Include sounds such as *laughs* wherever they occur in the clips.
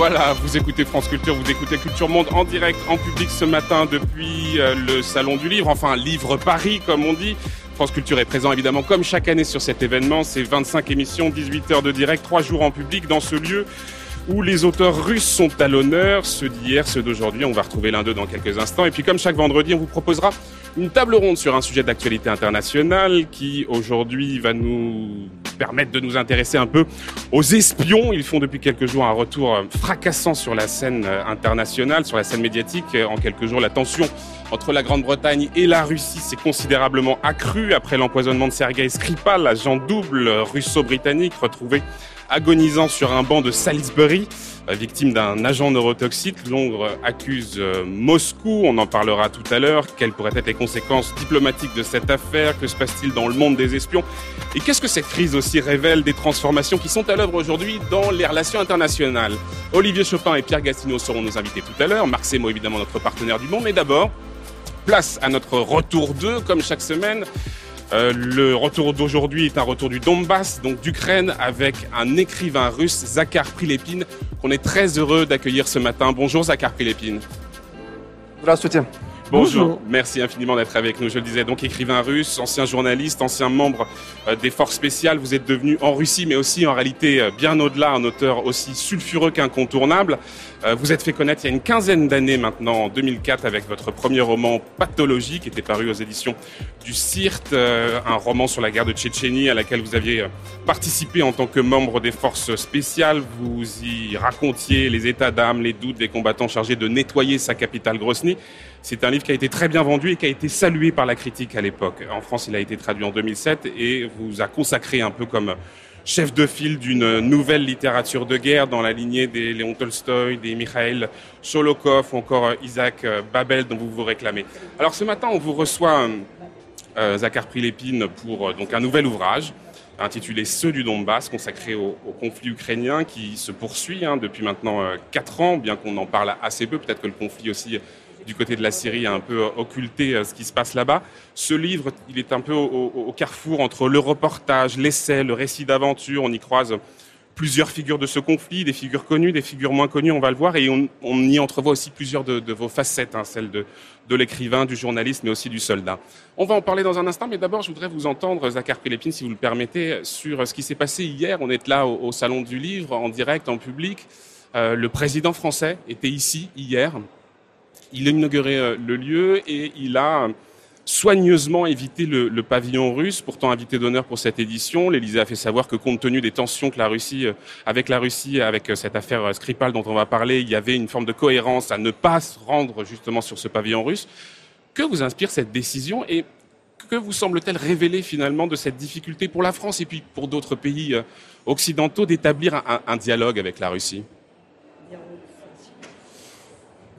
voilà, vous écoutez France Culture, vous écoutez Culture Monde en direct, en public ce matin depuis euh, le Salon du Livre, enfin Livre Paris comme on dit. France Culture est présent évidemment comme chaque année sur cet événement. C'est 25 émissions, 18 heures de direct, 3 jours en public dans ce lieu où les auteurs russes sont à l'honneur, ceux d'hier, ceux d'aujourd'hui. On va retrouver l'un d'eux dans quelques instants. Et puis comme chaque vendredi, on vous proposera une table ronde sur un sujet d'actualité internationale qui aujourd'hui va nous permettre de nous intéresser un peu aux espions. Ils font depuis quelques jours un retour fracassant sur la scène internationale, sur la scène médiatique. En quelques jours, la tension entre la Grande-Bretagne et la Russie s'est considérablement accrue après l'empoisonnement de Sergei Skripal, l'agent double russo-britannique retrouvé agonisant sur un banc de Salisbury, euh, victime d'un agent neurotoxique. Londres accuse euh, Moscou, on en parlera tout à l'heure. Quelles pourraient être les conséquences diplomatiques de cette affaire? Que se passe-t-il dans le monde des espions? Et qu'est-ce que cette crise aussi révèle des transformations qui sont à l'œuvre aujourd'hui dans les relations internationales? Olivier Chopin et Pierre Gastineau seront nos invités tout à l'heure. Marc Semo, évidemment, notre partenaire du monde. Mais d'abord, place à notre retour 2, comme chaque semaine. Euh, le retour d'aujourd'hui est un retour du Donbass, donc d'Ukraine, avec un écrivain russe, Zakhar Prilepin, qu'on est très heureux d'accueillir ce matin. Bonjour Zakhar Prilepin. Здравствуйте. Bonjour. Merci infiniment d'être avec nous. Je le disais, donc écrivain russe, ancien journaliste, ancien membre euh, des forces spéciales. Vous êtes devenu en Russie, mais aussi en réalité euh, bien au-delà, un auteur aussi sulfureux qu'incontournable. Euh, vous êtes fait connaître il y a une quinzaine d'années maintenant, en 2004, avec votre premier roman Pathologie, qui était paru aux éditions du CIRT, un roman sur la guerre de Tchétchénie à laquelle vous aviez participé en tant que membre des forces spéciales. Vous y racontiez les états d'âme, les doutes des combattants chargés de nettoyer sa capitale Grosny. C'est un livre qui a été très bien vendu et qui a été salué par la critique à l'époque. En France, il a été traduit en 2007 et vous a consacré un peu comme chef de file d'une nouvelle littérature de guerre dans la lignée des Léon Tolstoï, des Mikhail Sholokov ou encore Isaac Babel dont vous vous réclamez. Alors ce matin, on vous reçoit euh, Zakhar Prilepine pour euh, donc un nouvel ouvrage intitulé Ceux du Donbass, consacré au, conflit ukrainien qui se poursuit hein, depuis maintenant euh, quatre ans, bien qu'on en parle assez peu. Peut-être que le conflit aussi du côté de la Syrie un peu occulté euh, ce qui se passe là-bas. Ce livre, il est un peu au, carrefour entre le reportage, l'essai, le récit d'aventure. On y croise plusieurs figures de ce conflit, des figures connues, des figures moins connues, on va le voir, et on, y entrevoit aussi plusieurs de, vos facettes, hein, celle de, l'écrivain, du journaliste, mais aussi du soldat. On va en parler dans un instant, mais d'abord, je voudrais vous entendre, Zachar Pilépine, si vous le permettez, sur ce qui s'est passé hier. On est là au, Salon du Livre, en direct, en public. Euh, le président français était ici hier. Il a inauguré euh, le lieu et il a soigneusement évité le, pavillon russe, pourtant invité d'honneur pour cette édition. L'Élysée a fait savoir que compte tenu des tensions que la Russie, euh, avec la Russie, avec euh, cette affaire Skripal dont on va parler, il y avait une forme de cohérence à ne pas se rendre justement sur ce pavillon russe. Que vous inspire cette décision et que vous semble-t-elle révéler finalement de cette difficulté pour la France et puis pour d'autres pays occidentaux d'établir un dialogue avec la Russie?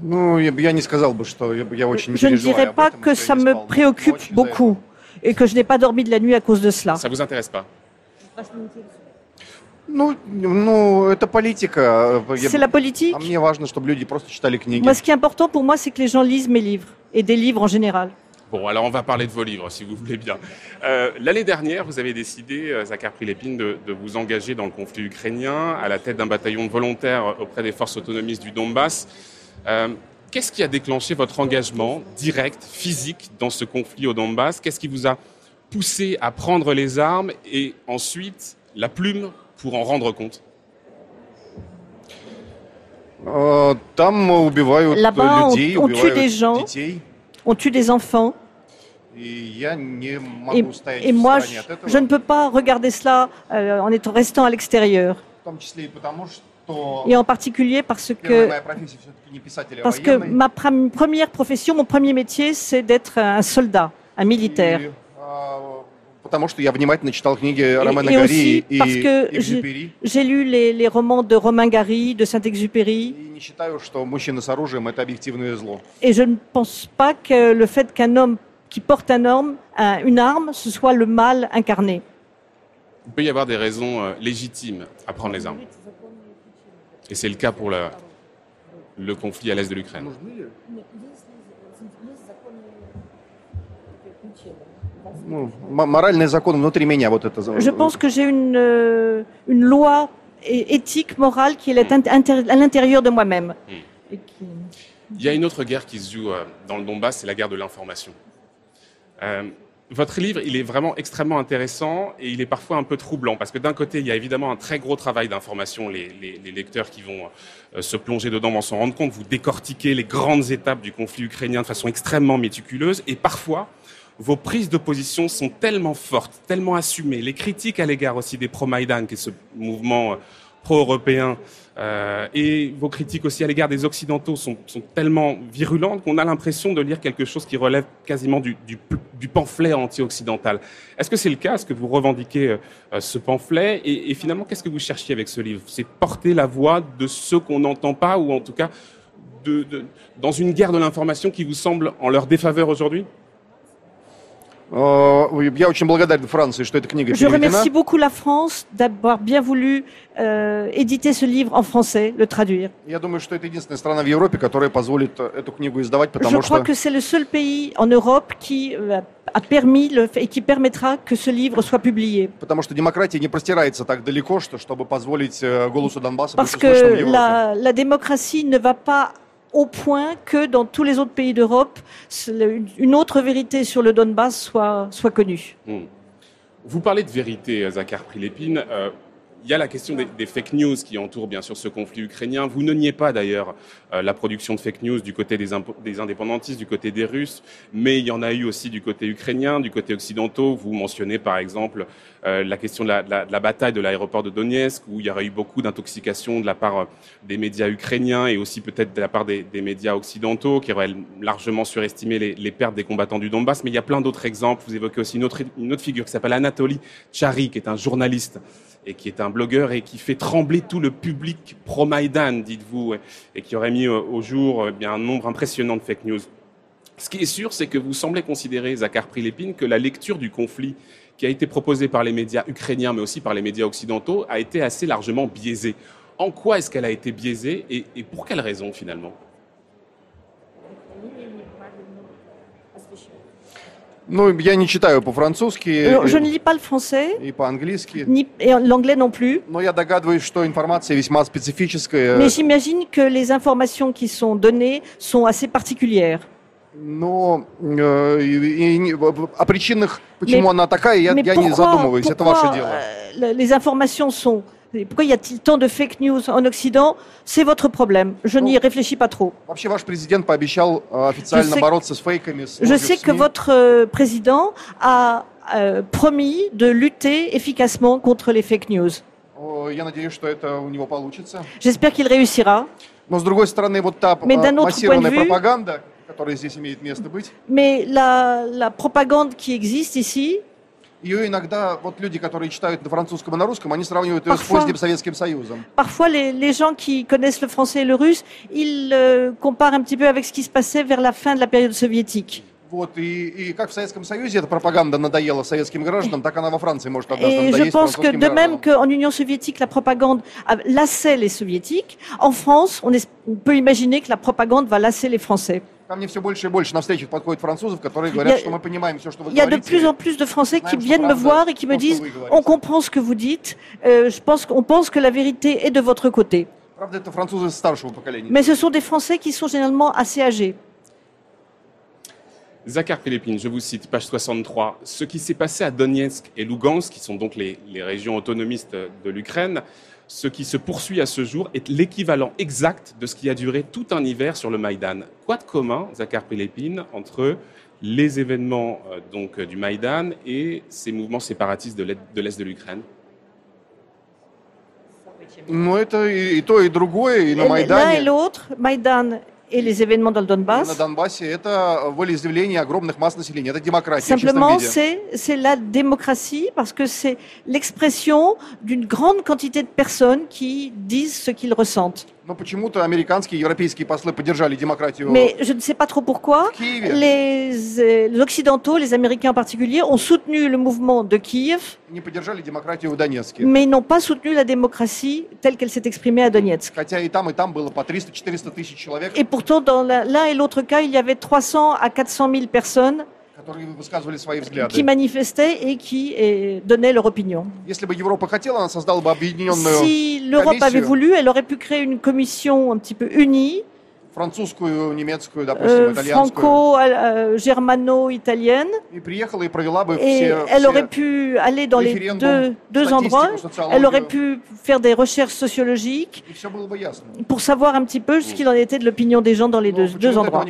Je ne dirais pas que ça me préoccupe beaucoup et que je n'ai pas dormi de la nuit à cause de cela. Ça vous intéresse pas? C'est la politique? Moi, ce qui est important pour moi, c'est que les gens lisent mes livres et des livres en général. Bon, alors on va parler de vos livres, si vous voulez bien. Euh, l'année dernière, vous avez décidé, euh, Zakhar Prilepine, de, de, vous engager dans le conflit ukrainien à la tête d'un bataillon de volontaires auprès des forces autonomistes du Donbass. Euh, qu'est-ce qui a déclenché votre engagement direct, physique, dans ce conflit au Donbass? Qu'est-ce qui vous a poussé à prendre les armes et ensuite la plume pour en rendre compte? Euh, Là-bas, on, tue des gens, on tue des enfants. Et, moi, je, ne peux pas regarder cela euh, en étant restant à l'extérieur. Et en particulier parce que, parce que ma première profession, mon premier métier, c'est d'être un soldat, un militaire. Et aussi parce que j'ai lu les, les, romans de Romain Gary, de Saint-Exupéry. Et je ne pense pas que le fait qu'un homme qui porte un arme, une arme, ce soit le mal incarné. Il peut y avoir des raisons euh, légitimes à prendre les armes. Et c'est le cas pour le conflit à l'est de l'Ukraine. Je pense que j'ai une, euh, une loi éthique, morale qui est à l'intérieur de moi-même. Hmm. Il y a une autre guerre qui se joue euh, dans le Donbass, c'est la guerre de l'information. Euh, votre livre, il est vraiment extrêmement intéressant et il est parfois un peu troublant parce que d'un côté, il y a évidemment un très gros travail d'information. Les, lecteurs qui vont euh, se plonger dedans vont s'en rendre compte. Vous décortiquez les grandes étapes du conflit ukrainien de façon extrêmement méticuleuse et parfois, vos prises de position sont tellement fortes, tellement assumées. Les critiques à l'égard aussi des pro-Maïdan, qui est ce mouvement pro-européen, euh, et vos critiques aussi à l'égard des Occidentaux sont, tellement virulentes qu'on a l'impression de lire quelque chose qui relève quasiment du, pamphlet anti-occidental. Est-ce que c'est le cas? Est-ce que vous revendiquez euh, ce pamphlet? Et, finalement, qu'est-ce que vous cherchiez avec ce livre? C'est porter la voix de ceux qu'on n'entend pas ou en tout cas dans une guerre de l'information qui vous semble en leur défaveur aujourd'hui? Je remercie beaucoup la France d'avoir bien voulu euh, éditer ce livre en français, le traduire. Je crois que c'est le seul pays en Europe qui euh, a permis le, et qui permettra que ce livre soit publié. Parce que la, la démocratie ne va pas au point que dans tous les autres pays d'Europe, une autre vérité sur le Donbass soit, connue. Hmm. Vous parlez de vérité, Zakhar Prilépine. Euh, il y a la question des, fake news qui entourent bien sûr ce conflit ukrainien. Vous ne niez pas d'ailleurs euh, la production de fake news du côté des, indépendantistes, du côté des Russes, mais il y en a eu aussi du côté ukrainien, du côté occidentaux. Vous mentionnez par exemple euh, la question de la, bataille de l'aéroport de Donetsk, où il y aurait eu beaucoup d'intoxication de la part euh, des médias ukrainiens et aussi peut-être de la part des, médias occidentaux, qui auraient largement surestimé les, pertes des combattants du Donbass. Mais il y a plein d'autres exemples. Vous évoquez aussi une autre, une autre figure qui s'appelle Anatoly Chari, qui est un journaliste et qui est un blogueur et qui fait trembler tout le public pro-Maïdan, dites-vous, et qui aurait mis au jour eh bien, un nombre impressionnant de fake news. Ce qui est sûr, c'est que vous semblez considérer, Zakhar Prilépine, que la lecture du conflit qui a été proposée par les médias ukrainiens, mais aussi par les médias occidentaux, a été assez largement biaisée. En quoi est-ce qu'elle a été biaisée et, et pour quelles raisons finalement? Ну, я не читаю по-французски. Je ne lis pas le français. И по-английски. Ni, et l'anglais non plus. Но я догадываюсь, что информация весьма специфическая. Mais j'imagine que les informations qui sont données sont assez particulières. Но э, и, и, о причинах, почему mais, она такая, я, я pourquoi, не задумываюсь. Это ваше дело. Les informations sont pourquoi y a-t-il tant de fake news en Occident? C'est votre problème. Je n'y réfléchis pas trop. Э, je sais, que votre euh, président a euh, promis de lutter efficacement contre les fake news. J'espère qu'il réussira. Mais d'un autre point de vue, mais la, la propagande qui existe ici, ее иногда, вот люди, которые читают на французском и на русском, они сравнивают ее с поздним Советским Союзом. Parfois, les, les gens qui connaissent le français et le russe, ils euh, comparent un petit peu avec ce qui se passait vers la fin de la période soviétique. Вот, и, и как в Советском Союзе эта пропаганда надоела советским гражданам, так она во Франции может однажды Et je pense que de même qu'en Union soviétique, la propagande lassait les soviétiques, en France, on, est, on peut imaginer que la propagande va lasser les Français. Il y a de plus en plus de Français qui viennent me voir et qui me disent on comprend ce que vous dites, euh, je pense qu'on pense que la vérité est de votre côté. Mais ce sont des Français qui sont généralement assez âgés. Zakhar Philippine, je vous cite, page 63. Ce qui s'est passé à Donetsk et Lugansk, qui sont donc les, les régions autonomistes de l'Ukraine, ce qui se poursuit à ce jour est l'équivalent exact de ce qui a duré tout un hiver sur le Maïdan. Quoi de commun, Zakhar Pélépine, entre les événements euh, donc, du Maïdan et ces mouvements séparatistes de l'Est de l'Ukraine? L'un et l'autre, Maïdan et les événements dans le Donbass. Simplement, c'est la démocratie parce que c'est l'expression d'une grande quantité de personnes qui disent ce qu'ils ressentent. Mais je ne sais pas trop pourquoi. Les, euh, les, Occidentaux, les Américains en particulier, ont soutenu le mouvement de Kiev, mais ils n'ont pas soutenu la démocratie telle qu'elle s'est exprimée à Donetsk. Et pourtant, dans l'un et l'autre cas, il y avait 300 à 400 000 personnes qui manifestaient et qui donnaient leur opinion. Si l'Europe avait voulu, elle aurait pu créer une commission un petit peu unie французскую, немецкую, допустим, Franco-germano-italienne. Et elle aurait pu aller dans les deux, deux endroits. Elle aurait pu faire des recherches sociologiques pour savoir un petit peu ce qu'il en était de l'opinion des gens dans les deux, deux endroits.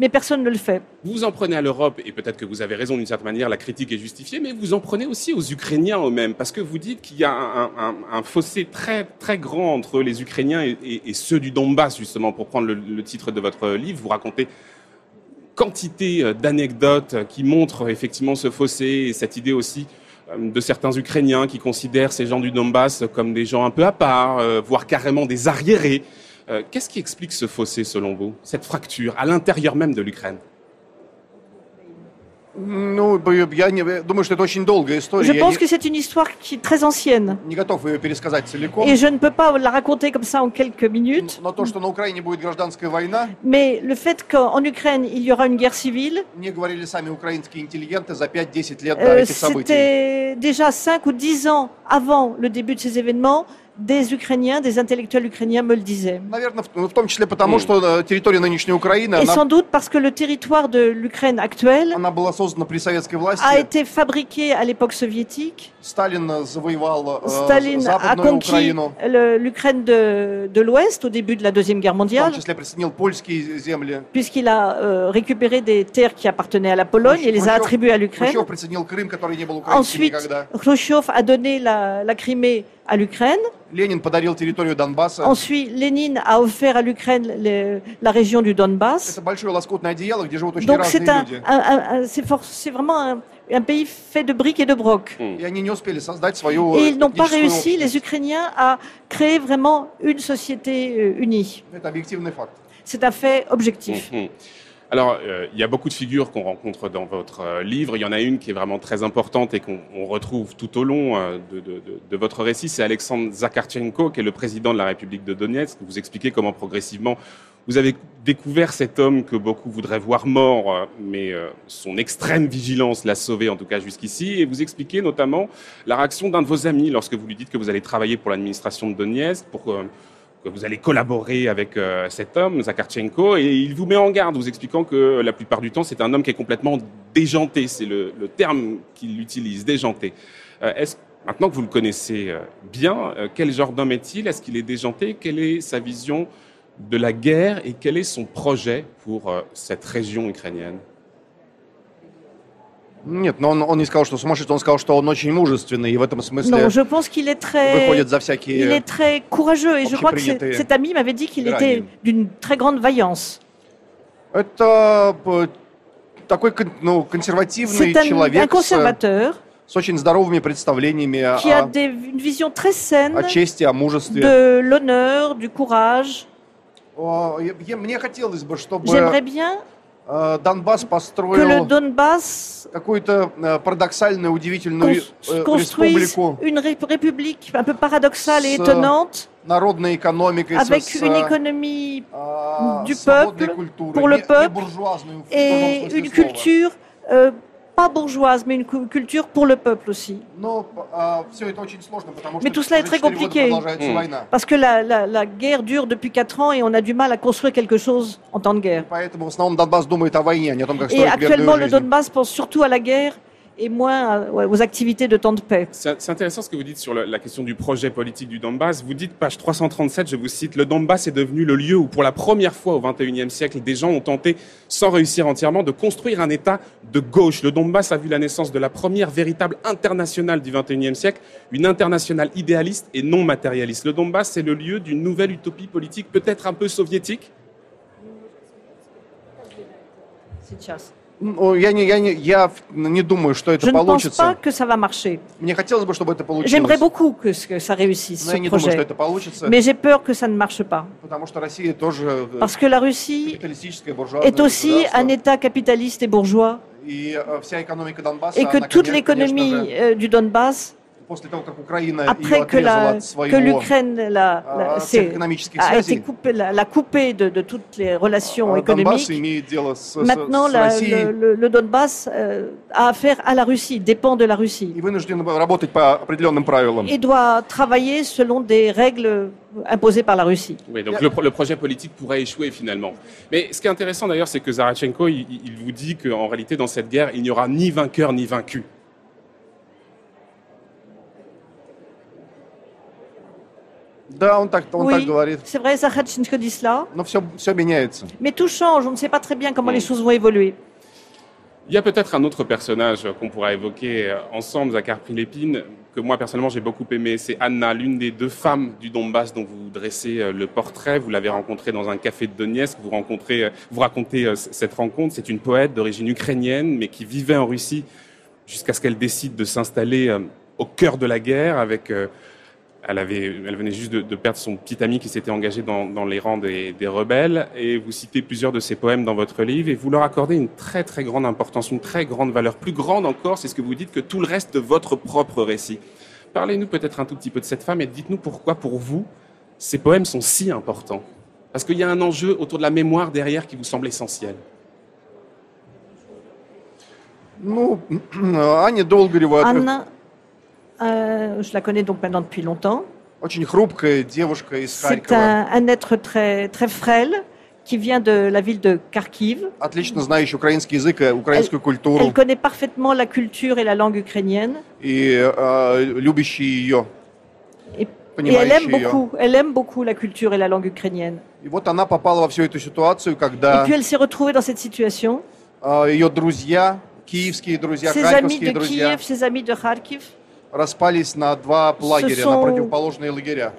Mais personne ne le fait. Vous en prenez à l'Europe, et peut-être que vous avez raison d'une certaine manière, la critique est justifiée, mais vous en prenez aussi aux Ukrainiens eux-mêmes, parce que vous dites qu'il y a un, un, un, fossé très, très grand entre les Ukrainiens et, et, et ceux du Donbass, justement, pour prendre le, le titre de votre livre. Vous racontez quantité euh, d'anecdotes qui montrent effectivement ce fossé et cette idée aussi euh, de certains Ukrainiens qui considèrent ces gens du Donbass comme des gens un peu à part, euh, voire carrément des arriérés. Qu'est-ce qui explique ce fossé selon vous, cette fracture à l'intérieur même de l'Ukraine? Je pense que c'est une histoire qui est très ancienne. Et je ne peux pas la raconter comme ça en quelques minutes. Mais le fait qu'en Ukraine, il y aura une guerre civile, euh, c'était déjà 5 ou 10 ans avant le début de ces événements des Ukrainiens, des intellectuels ukrainiens me le disaient. Et sans doute parce que le territoire de l'Ukraine actuelle a été fabriqué à l'époque soviétique. Staline a conquis l'Ukraine de, de l'Ouest au début de la Deuxième Guerre mondiale, puisqu'il a récupéré des terres qui appartenaient à la Pologne et les a attribuées à l'Ukraine. Ensuite, Khrushchev a donné la, la Crimée à l'Ukraine. Ensuite, Lénine a offert à l'Ukraine la région du Donbass. Donc c'est un, c'est vraiment un, un, pays fait de briques et de brocs. Et ils n'ont pas réussi, les Ukrainiens, à créer vraiment une société euh, unie. C'est un fait objectif. Alors, euh, il y a beaucoup de figures qu'on rencontre dans votre euh, livre. Il y en a une qui est vraiment très importante et qu'on retrouve tout au long euh, de, votre récit. C'est Alexandre Zakarchenko, qui est le président de la République de Donetsk. Vous expliquez comment progressivement vous avez découvert cet homme que beaucoup voudraient voir mort, mais son extrême vigilance l'a sauvé, en tout cas jusqu'ici. Et vous expliquez notamment la réaction d'un de vos amis lorsque vous lui dites que vous allez travailler pour l'administration de Donetsk, pour vous allez collaborer avec euh, cet homme, Zakarchenko, et il vous met en garde, vous expliquant que la plupart du temps, c'est un homme qui est complètement déjanté, c'est le, terme qu'il utilise, déjanté. Euh, est-ce Maintenant que vous le connaissez euh, bien, quel genre d'homme est-il? Est-ce qu'il est déjanté? Quelle est sa vision de la guerre? Et quel est son projet pour cette région ukrainienne? Нет, но он, он не сказал, что сумасшедший, он сказал, что он очень мужественный, и в этом смысле non, je pense qu'il est très, выходит за всякие il est très courageux, et je crois que cet ami m'avait dit qu'il était d'une très grande vaillance. Это такой ну, консервативный un, человек un conservateur, с, с очень здоровыми представлениями qui a des, une vision très saine о чести, о мужестве. de l'honneur, du courage. Мне хотелось бы, чтобы... J'aimerais bien Э, Донбасс построил какую-то э, парадоксальную, удивительную э, республику. Une république un peu paradoxale et étonnante. Народной экономикой, avec с, une économie du peuple, pour le peuple, et une culture euh, pas bourgeoise, mais une culture pour le peuple aussi. Mais tout cela est très compliqué, parce que la, la, la, guerre dure depuis 4 ans et on a du mal à construire quelque chose en temps de guerre. Et actuellement, le Donbass pense surtout à la guerre et moins euh, aux activités de temps de paix. C'est intéressant ce que vous dites sur la question du projet politique du Donbass. Vous dites, page 337, je vous cite, le Donbass est devenu le lieu où, pour la première fois au XXIe siècle, des gens ont tenté, sans réussir entièrement, de construire un État de gauche. Le Donbass a vu la naissance de la première véritable internationale du XXIe siècle, une internationale idéaliste et non matérialiste. Le Donbass, c'est le lieu d'une nouvelle utopie politique, peut-être un peu soviétique? C'est Я не, я не, я не думаю, что это je получится. Je ne pense pas que ça va marcher. Мне хотелось бы, чтобы это получилось. J'aimerais beaucoup que, que ça réussisse, Но ce я не projet. думаю, что это получится. Mais j'ai peur que ça ne marche pas. Потому что Россия тоже Parce que la Russie est aussi un État capitaliste et bourgeois. И вся экономика Донбасса, et que toute l'économie euh, du Donbass après que l'Ukraine a été coupée, l'a coupée de, de, toutes les relations économiques, maintenant le, le, Donbass euh, a affaire à la Russie, dépend de la Russie. Et doit travailler selon des règles imposées par la Russie. Oui, donc le, projet politique pourrait échouer finalement. Mais ce qui est intéressant d'ailleurs, c'est que Zarachenko, il, il vous dit qu'en réalité, dans cette guerre, il n'y aura ni vainqueur ni vaincu. Oui, C'est vrai, Zakharchenko dit cela. Mais tout change, on ne sait pas très bien comment les choses vont évoluer. Il y a peut-être un autre personnage qu'on pourra évoquer euh, ensemble, Zakhar Prilepine, que moi personnellement j'ai beaucoup aimé. C'est Anna, l'une des deux femmes du Donbass dont vous dressez euh, le portrait. Vous l'avez rencontrée dans un café de Donetsk. Vous, rencontrez, euh, vous racontez cette rencontre. C'est une poète d'origine ukrainienne, mais qui vivait en Russie jusqu'à ce qu'elle décide de s'installer au cœur de la guerre avec elle, avait, elle venait juste de, perdre son petit ami qui s'était engagé dans, les rangs des, rebelles. Et vous citez plusieurs de ses poèmes dans votre livre et vous leur accordez une très très grande importance, une très grande valeur. Plus grande encore, c'est ce que vous dites, que tout le reste de votre propre récit. Parlez-nous peut-être un tout petit peu de cette femme et dites-nous pourquoi, pour vous, ces poèmes sont si importants. Parce qu'il y a un enjeu autour de la mémoire derrière qui vous semble essentiel. Anna *clears throat* euh, je la connais donc maintenant depuis longtemps. C'est un, un, être très, très frêle qui vient de la ville de Kharkiv. elle, elle connaît parfaitement la culture et la langue ukrainienne. Et, et, et elle aime beaucoup, elle aime beaucoup la culture et la langue ukrainienne. Et puis elle s'est retrouvée dans cette situation. Ses amis de Kiev, ses amis de Kharkiv распались на два лагеря, sont, на противоположные лагеря.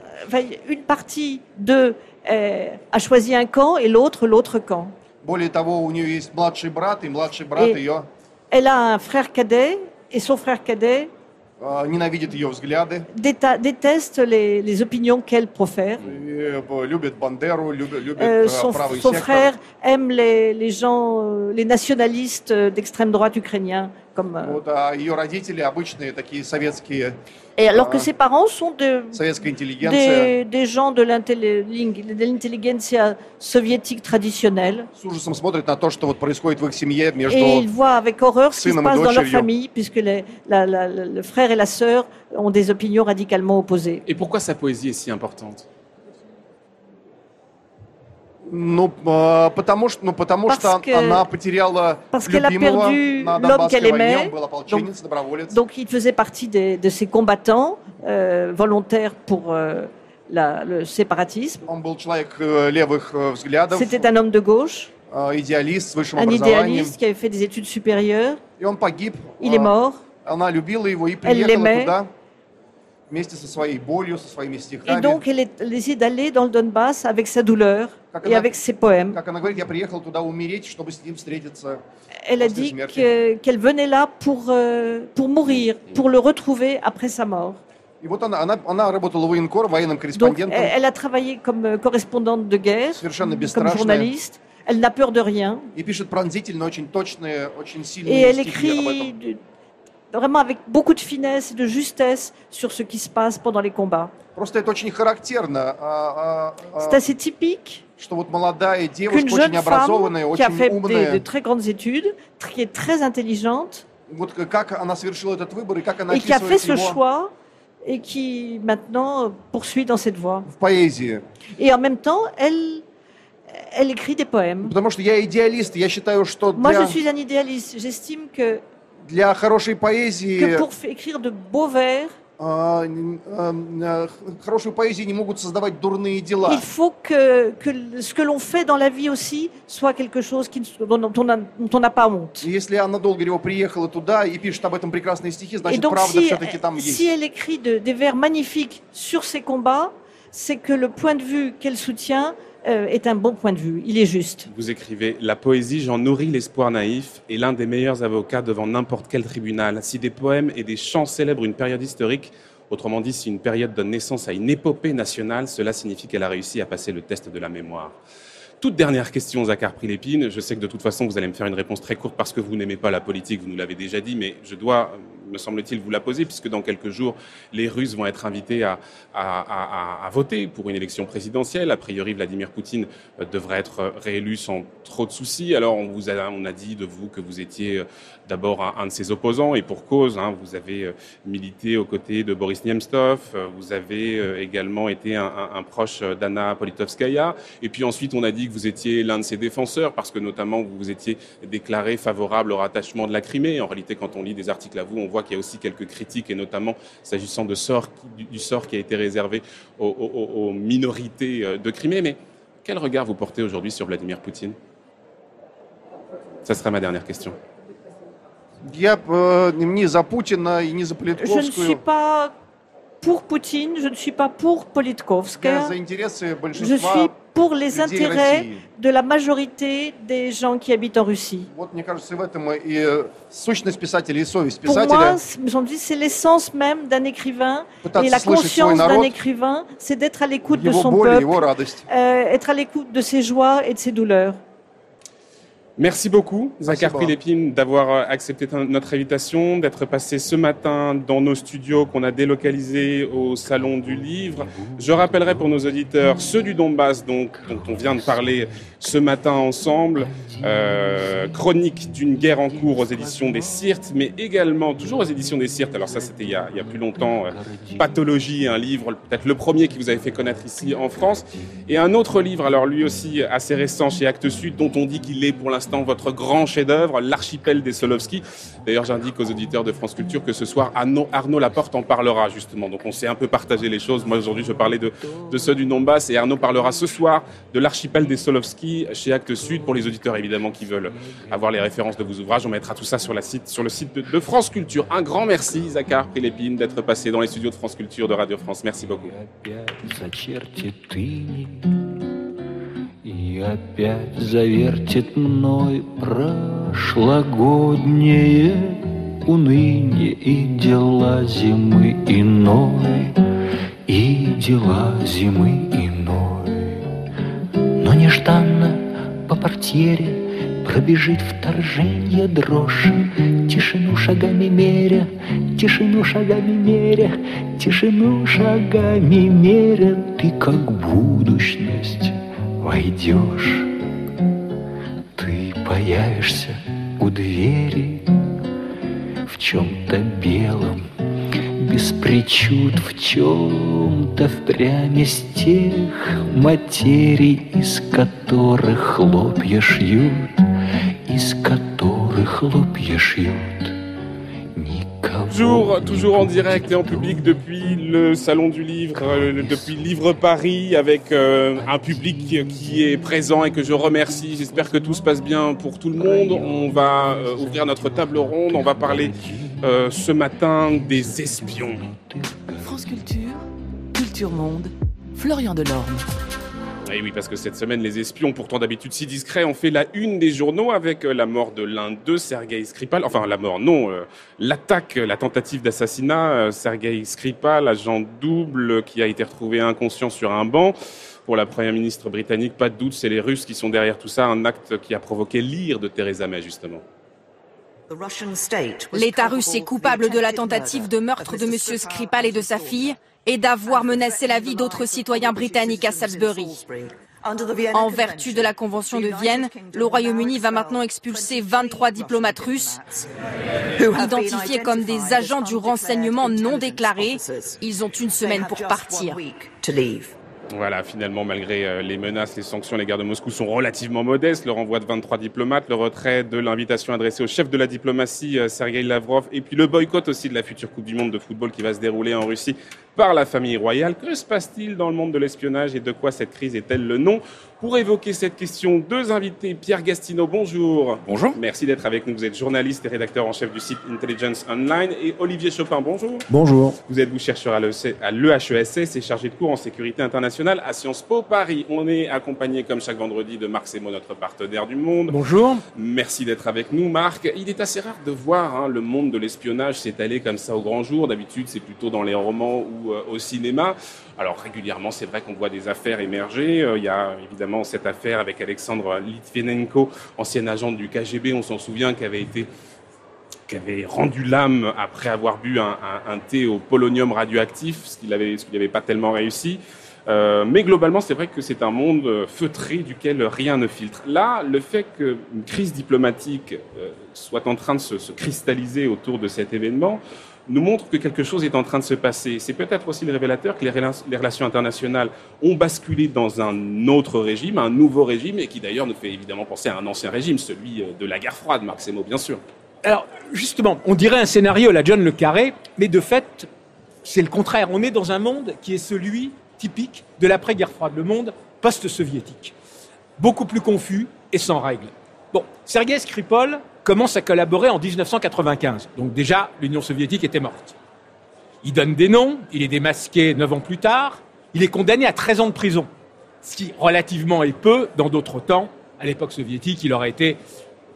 Une partie de euh, a choisi un camp et l'autre l'autre camp. Более того, у нее есть младший брат, и младший брат et ее Elle a un frère cadet et son frère cadet ненавидит ее взгляды. Déteste les, les opinions qu'elle profère. Любит Бандеру, любит, любит euh, son, правый son frère aime les, les gens, euh, les nationalistes d'extrême droite ukrainiens. Comme, вот, а ее родители обычные такие советские Et alors que ses parents sont de, des, des, gens de l'intelligentsia soviétique traditionnelle. Et ils voient avec horreur ce qui se passe dans leur famille, puisque les, la, la, le frère et la sœur ont des opinions radicalement opposées. Et pourquoi sa poésie est si importante Ну, потому что, ну, потому parce что que, она потеряла parce любимого на Донбасской войне, он был ополченец, donc, доброволец. Donc il faisait partie des, de ces combattants euh, volontaires pour euh, la, le séparatisme. Он был человек euh, левых euh, взглядов. C'était un homme de gauche. Euh, идеалист с высшим un образованием. idéaliste qui avait fait des études supérieures. И он погиб. Il est mort. Она любила его и приехала туда. Et donc, elle, est, décide d'aller dans le Donbass avec sa douleur et avec ses poèmes. Elle a dit qu'elle venait là pour, euh, pour mourir, pour le retrouver après sa mort. Donc, elle a travaillé comme euh, correspondante de guerre, comme journaliste. Elle n'a peur de rien. Et elle écrit vraiment avec beaucoup de finesse et de justesse sur ce qui se passe pendant les combats. C'est assez typique qu'une jeune femme qui a fait des, de très grandes études, qui est très intelligente, et qui a fait ce choix et qui maintenant poursuit dans cette voie. Et en même temps, elle, elle écrit des poèmes. Moi, je suis un idéaliste. J'estime que для хорошей поэзии... Que pour écrire de beaux vers, хорошую поэзию не могут создавать дурные дела. Il faut que, que ce que l'on fait dans la vie aussi soit quelque chose qui, dont, on n'a pas honte. Если Анна Долгорева приехала туда и пишет об этом прекрасные стихи, значит, donc, правда si, все-таки там есть. Si elle écrit de, des vers magnifiques sur ces combats, c'est que le point de vue qu'elle soutient euh, est un bon point de vue. Il est juste. Vous écrivez La poésie, j'en nourris l'espoir naïf, et l'un des meilleurs avocats devant n'importe quel tribunal. Si des poèmes et des chants célèbrent une période historique, autrement dit, si une période donne naissance à une épopée nationale, cela signifie qu'elle a réussi à passer le test de la mémoire. Toute dernière question, Zachar Prilépine. Je sais que de toute façon, vous allez me faire une réponse très courte parce que vous n'aimez pas la politique, vous nous l'avez déjà dit, mais je dois me semble-t-il, vous la poser, puisque dans quelques jours, les Russes vont être invités à, à, voter pour une élection présidentielle. A priori, Vladimir Poutine euh, devrait être réélu sans trop de soucis. Alors, on vous a, on a dit de vous que vous étiez euh, d'abord un, de ses opposants, et pour cause. Hein, vous avez euh, milité aux côtés de Boris Nemtsov, vous avez également été un, un proche d'Anna Politovskaya, et puis ensuite, on a dit que vous étiez l'un de ses défenseurs, parce que notamment, vous vous étiez déclaré favorable au rattachement de la Crimée. En réalité, quand on lit des articles à vous, on voit qu'il y a aussi quelques critiques, et notamment s'agissant de sort, du, sort qui a été réservé aux, minorités euh, de Crimée. Mais quel regard vous portez aujourd'hui sur Vladimir Poutine? Ça sera ma dernière question. Euh, je ne suis pas pour Poutine, je ne suis pas pour Politkovskaya. Je suis pour les intérêts de la majorité des gens qui habitent en Russie. Pour moi, c'est l'essence même d'un écrivain et la conscience d'un écrivain, c'est d'être à l'écoute de son peuple, euh, être à l'écoute de ses joies et de ses douleurs. Merci beaucoup, Zachar Philippine, d'avoir euh, accepté notre invitation, d'être passé ce matin dans nos studios qu'on a délocalisés au Salon du Livre. Je rappellerai pour nos auditeurs ceux du Donbass donc, dont on vient de parler ce matin ensemble. Euh, chronique d'une guerre en cours aux éditions des Sirtes, mais également, toujours aux éditions des Sirtes, alors ça c'était il, y a plus longtemps, euh, Pathologie, un livre, peut-être le premier qui vous avait fait connaître ici en France, et un autre livre, alors lui aussi assez récent chez Actes Sud, dont on dit qu'il est pour l'instant votre grand chef-d'œuvre, L'archipel des Solovski. D'ailleurs, j'indique aux auditeurs de France Culture que ce soir, Arnaud, Arnaud Laporte en parlera justement. Donc on s'est un peu partagé les choses. Moi aujourd'hui, je parlais de, de ceux du Donbass et Arnaud parlera ce soir de L'archipel des Solovski chez Actes Sud pour les auditeurs évidemment qui veulent avoir les références de vos ouvrages. On mettra tout ça sur, la site, sur le site de, France Culture. Un grand merci, Zachar Prélépine, d'être passé dans les studios de France Culture de Radio France. Merci beaucoup. И опять завертит мной прошлогоднее уныние и дела зимы иной, и дела зимы иной. Но нежданно по портьере пробежит вторжение дрожь, тишину шагами меря, тишину шагами меря, тишину шагами меря, ты как будущность войдешь, ты появишься у двери в чем-то белом, без причуд в чем-то впрямь из тех материй, из которых хлопья шьют, из которых хлопья шьют. Toujours, toujours en direct et en public depuis le Salon du Livre, euh, depuis Livre Paris, avec euh, un public qui est présent et que je remercie. J'espère que tout se passe bien pour tout le monde. On va euh, ouvrir notre table ronde. On va parler ce matin des espions. France Culture, Culture Monde, Florian Delorme. Et eh oui, parce que cette semaine, les espions, pourtant d'habitude si discrets, ont fait la une des journaux avec euh, la mort de l'un d'eux, Sergei Skripal. Enfin, la mort, non, euh, l'attaque, la tentative d'assassinat. Euh, Sergei Skripal, agent double qui a été retrouvé inconscient sur un banc. Pour la première ministre britannique, pas de doute, c'est les Russes qui sont derrière tout ça, un acte qui a provoqué l'ire de Theresa May, justement. L'État russe est coupable de la tentative de meurtre de M. Skripal et de sa fille et d'avoir menacé la vie d'autres citoyens britanniques à Salisbury. En vertu de la Convention de Vienne, le Royaume-Uni va maintenant expulser 23 diplomates russes identifiés comme des agents du renseignement non déclarés. Ils ont une semaine pour partir. Voilà, finalement, malgré euh, les menaces, les sanctions, les guerres de Moscou sont relativement modestes. Le renvoi de 23 diplomates, le retrait de l'invitation adressée au chef de la diplomatie, euh, Sergei Lavrov, et puis le boycott aussi de la future Coupe du Monde de football qui va se dérouler en Russie par la famille royale. Que se passe-t-il dans le monde de l'espionnage et de quoi cette crise est-elle le nom Pour évoquer cette question, deux invités. Pierre Gastineau, bonjour. Bonjour. Merci d'être avec nous. Vous êtes journaliste et rédacteur en chef du site Intelligence Online. Et Olivier Chopin, bonjour. Bonjour. Vous êtes vous chercheur à l'EHESS et chargé de cours en sécurité internationale à Sciences Po Paris. On est accompagné comme chaque vendredi de Marc Semo, notre partenaire du monde. Bonjour. Merci d'être avec nous, Marc. Il est assez rare de voir hein, le monde de l'espionnage s'étaler comme ça au grand jour. D'habitude, c'est plutôt dans les romans ou euh, au cinéma. Alors régulièrement, c'est vrai qu'on voit des affaires émerger. Euh, il y a évidemment cette affaire avec Alexandre Litvinenko, ancien agent du KGB, on s'en souvient, qui avait été qui avait rendu l'âme après avoir bu un, thé au polonium radioactif, ce qu'il n'avait avait pas tellement réussi. Euh, mais globalement, c'est vrai que c'est un monde feutré duquel rien ne filtre. Là, le fait qu'une crise diplomatique soit en train de se, cristalliser autour de cet événement nous montre que quelque chose est en train de se passer. C'est peut-être aussi le révélateur que les, relations internationales ont basculé dans un autre régime, un nouveau régime, et qui d'ailleurs nous fait évidemment penser à un ancien régime, celui de la guerre froide, Marx et bien sûr. Alors, justement, on dirait un scénario à la John Le Carré, mais de fait, c'est le contraire. On est dans un monde qui est celui typique de l'après-guerre froide, le monde post-soviétique. Beaucoup plus confus et sans règles. Bon, Sergei Skripal commence à collaborer en 1995. Donc déjà, l'Union soviétique était morte. Il donne des noms, il est démasqué neuf ans plus tard, il est condamné à 13 ans de prison, ce qui relativement est peu dans d'autres temps. À l'époque soviétique, il aurait été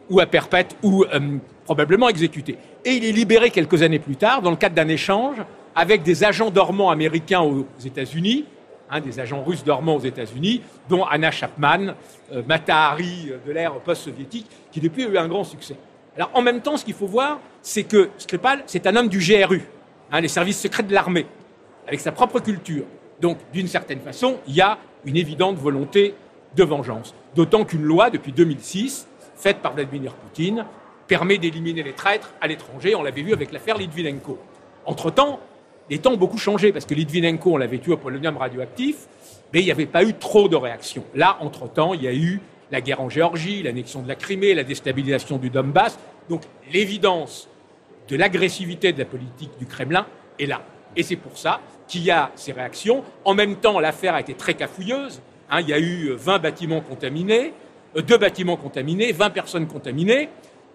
ou à perpète ou euh, probablement exécuté. Et il est libéré quelques années plus tard dans le cadre d'un échange avec des agents dormants américains aux États-Unis, hein, des agents russes dormants aux États-Unis, dont Anna Chapman, euh, Matahari euh, de l'ère post-soviétique, qui depuis a eu un grand succès. Alors en même temps, ce qu'il faut voir, c'est que Skripal, c'est un homme du GRU, hein, les services secrets de l'armée, avec sa propre culture. Donc d'une certaine façon, il y a une évidente volonté de vengeance. D'autant qu'une loi, depuis 2006, faite par Vladimir Poutine, permet d'éliminer les traîtres à l'étranger. On l'avait vu avec l'affaire Litvinenko. Entre-temps, les temps ont beaucoup changé parce que Litvinenko, on l'avait tué au polonium radioactif, mais il n'y avait pas eu trop de réactions. Là, entre-temps, il y a eu la guerre en Géorgie, l'annexion de la Crimée, la déstabilisation du Donbass. Donc l'évidence de l'agressivité de la politique du Kremlin est là. Et c'est pour ça qu'il y a ces réactions. En même temps, l'affaire a été très cafouilleuse. Hein. il y a eu 20 bâtiments contaminés, euh, deux bâtiments contaminés, 20 personnes contaminées.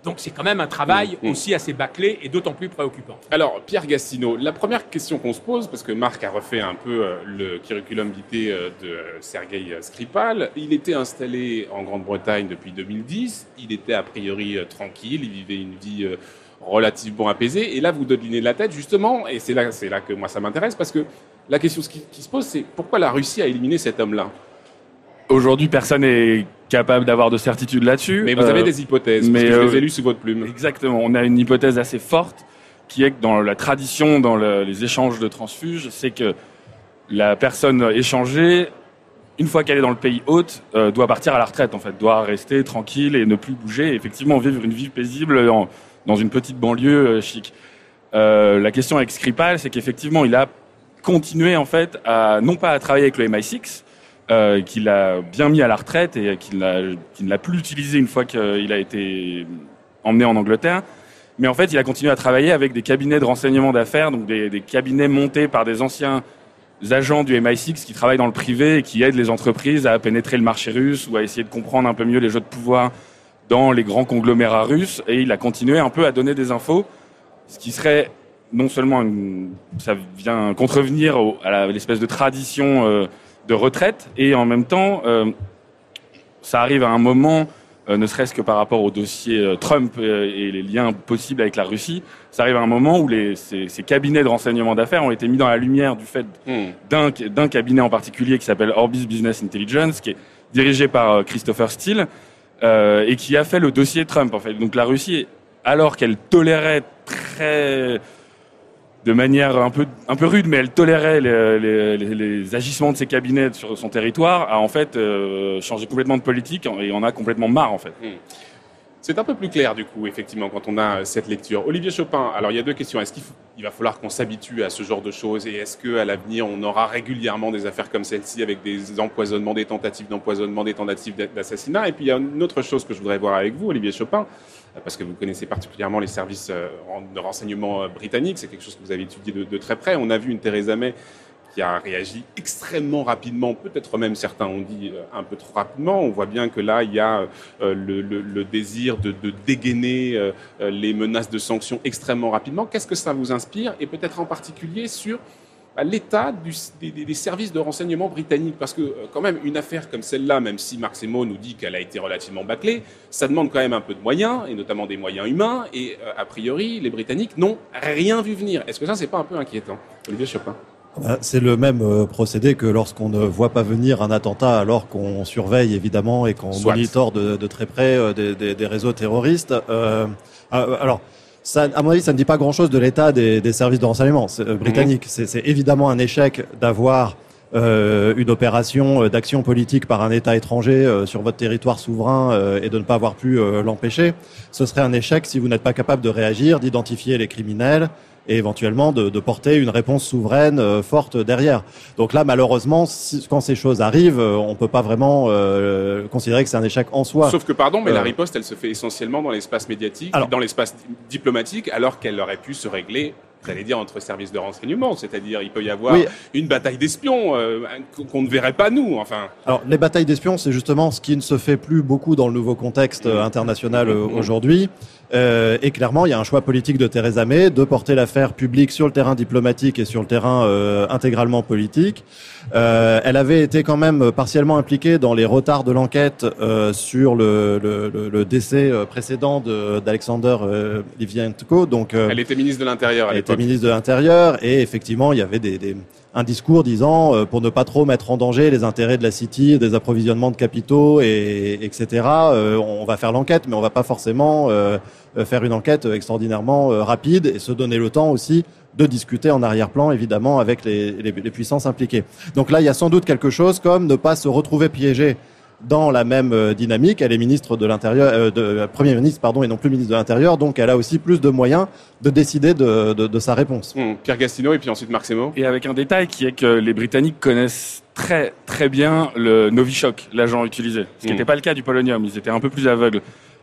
Donc c'est quand même un travail mm, mm. aussi assez bâclé et d'autant plus préoccupant. Alors Pierre Gastineau, la première question qu'on se pose, parce que Marc a refait un peu euh, le curriculum vitae euh, de Sergei Skripal, il était installé en Grande-Bretagne depuis 2010, il était a priori euh, tranquille, il vivait une vie relativement apaisée, et là vous devinez de la tête justement, et c'est là, c'est là que moi ça m'intéresse, parce que la question qui, qui se pose, c'est pourquoi la Russie a éliminé cet homme-là? Aujourd'hui, personne n'est capable d'avoir de certitude là-dessus. Mais vous avez euh, des hypothèses, mais parce que je les ai euh, lues sous votre plume. Exactement. On a une hypothèse assez forte qui est que dans la tradition, dans les échanges de transfuges, c'est que la personne échangée, une fois qu'elle est dans le pays hôte, euh, doit partir à la retraite, en fait, doit rester tranquille et ne plus bouger, et effectivement vivre une vie paisible dans une petite banlieue chic. la question avec Skripal, c'est qu'effectivement, il a continué, en fait, à, non pas à travailler avec le MI6, euh, qu'il a bien mis à la retraite et qu'il ne l'a plus utilisé une fois qu'il a été emmené en Angleterre. Mais en fait, il a continué à travailler avec des cabinets de renseignement d'affaires, donc des, des, cabinets montés par des anciens agents du MI6 qui travaillent dans le privé et qui aident les entreprises à pénétrer le marché russe ou à essayer de comprendre un peu mieux les jeux de pouvoir dans les grands conglomérats russes. Et il a continué un peu à donner des infos, ce qui serait non seulement ça vient contrevenir à l'espèce de tradition euh, de retraite et en même temps, euh, ça arrive à un moment, euh, ne serait-ce que par rapport au dossier euh, Trump et les liens possibles avec la Russie, ça arrive à un moment où les, ces, cabinets de renseignement d'affaires ont été mis dans la lumière du fait hmm. d'un cabinet en particulier qui s'appelle Orbis Business Intelligence, qui est dirigé par Christopher Steele et qui a fait le dossier Trump en fait. Donc la Russie, alors qu'elle tolérait très de manière un peu, un peu rude, mais elle tolérait les, agissements de ses cabinets sur son territoire, a en fait euh, changé complètement de politique et on a complètement marre en fait. Hmm. C'est un peu plus clair du coup, effectivement, quand on a cette lecture. Olivier Chopin, alors il y a deux questions. Est-ce qu'il va falloir qu'on s'habitue à ce genre de choses et est-ce qu'à l'avenir on aura régulièrement des affaires comme celle-ci avec des empoisonnements, des tentatives d'empoisonnement, des tentatives d'assassinat? Et puis il y a une autre chose que je voudrais voir avec vous, Olivier Chopin, parce que vous connaissez particulièrement les services euh, de renseignement euh, britanniques, c'est quelque chose que vous avez étudié de, très près. On a vu une Theresa May qui a réagi extrêmement rapidement, peut-être même certains ont dit euh, un peu trop rapidement. On voit bien que là, il y a le, désir de, de dégainer les menaces de sanctions extrêmement rapidement. Qu'est-ce que ça vous inspire? Et peut-être en particulier sur l'état des, services de renseignement britanniques. Parce que euh, quand même, une affaire comme celle-là, même si Marc Semo nous dit qu'elle a été relativement bâclée, ça demande quand même un peu de moyens, et notamment des moyens humains, et euh, a priori, les Britanniques n'ont rien vu venir. Est-ce que ça, c'est pas un peu inquiétant Olivier Chopin? Ah, c'est le même euh, procédé que lorsqu'on ne voit pas venir un attentat alors qu'on surveille évidemment et qu'on monitore de, très près des, réseaux terroristes. alors, ça, à mon avis, ça ne dit pas grand-chose de l'état des, des, services de renseignement euh, britanniques. Mhm. C'est évidemment un échec d'avoir euh, une opération euh, d'action politique par un État étranger euh, sur votre territoire souverain euh, et de ne pas avoir pu l'empêcher. Ce serait un échec si vous n'êtes pas capable de réagir, d'identifier les criminels et éventuellement de, de porter une réponse souveraine euh, forte derrière. Donc là, malheureusement, si, quand ces choses arrivent, euh, on peut pas vraiment euh, considérer que c'est un échec en soi. Sauf que, pardon, mais la riposte, elle se fait essentiellement dans l'espace médiatique, dans l'espace diplomatique, alors qu'elle aurait pu se régler j'allais dire entre services de renseignement, c'est-à-dire il peut y avoir une bataille d'espions qu'on ne verrait pas nous, enfin. Alors les batailles d'espions, c'est justement ce qui ne se fait plus beaucoup dans le nouveau contexte international aujourd'hui. Euh, et clairement, il y a un choix politique de Theresa May de porter l'affaire publique sur le terrain diplomatique et sur le terrain euh, intégralement politique. Euh, elle avait été quand même partiellement impliquée dans les retards de l'enquête euh, sur le, le, le, décès euh, précédent d'Alexander Livienko. Donc, elle était ministre de l'Intérieur. Elle était ministre de l'Intérieur et effectivement, il y avait des, des un discours disant euh, pour ne pas trop mettre en danger les intérêts de la City, des approvisionnements de capitaux et etc. Euh, on va faire l'enquête, mais on va pas forcément euh, faire une enquête extraordinairement rapide et se donner le temps aussi de discuter en arrière-plan, évidemment, avec les, puissances impliquées. Donc là, il y a sans doute quelque chose comme ne pas se retrouver piégé dans la même euh, dynamique. Elle est ministre de l'Intérieur, euh, de, euh, Premier ministre, pardon, et non plus ministre de l'Intérieur, donc elle a aussi plus de moyens de décider de, de, de sa réponse. Mmh. Pierre Gastino et puis ensuite Marc Semo. Et avec un détail qui est que les Britanniques connaissent très très bien le Novichok, l'agent utilisé, ce qui n'était mmh. pas le cas du polonium. Ils étaient un peu plus aveugles.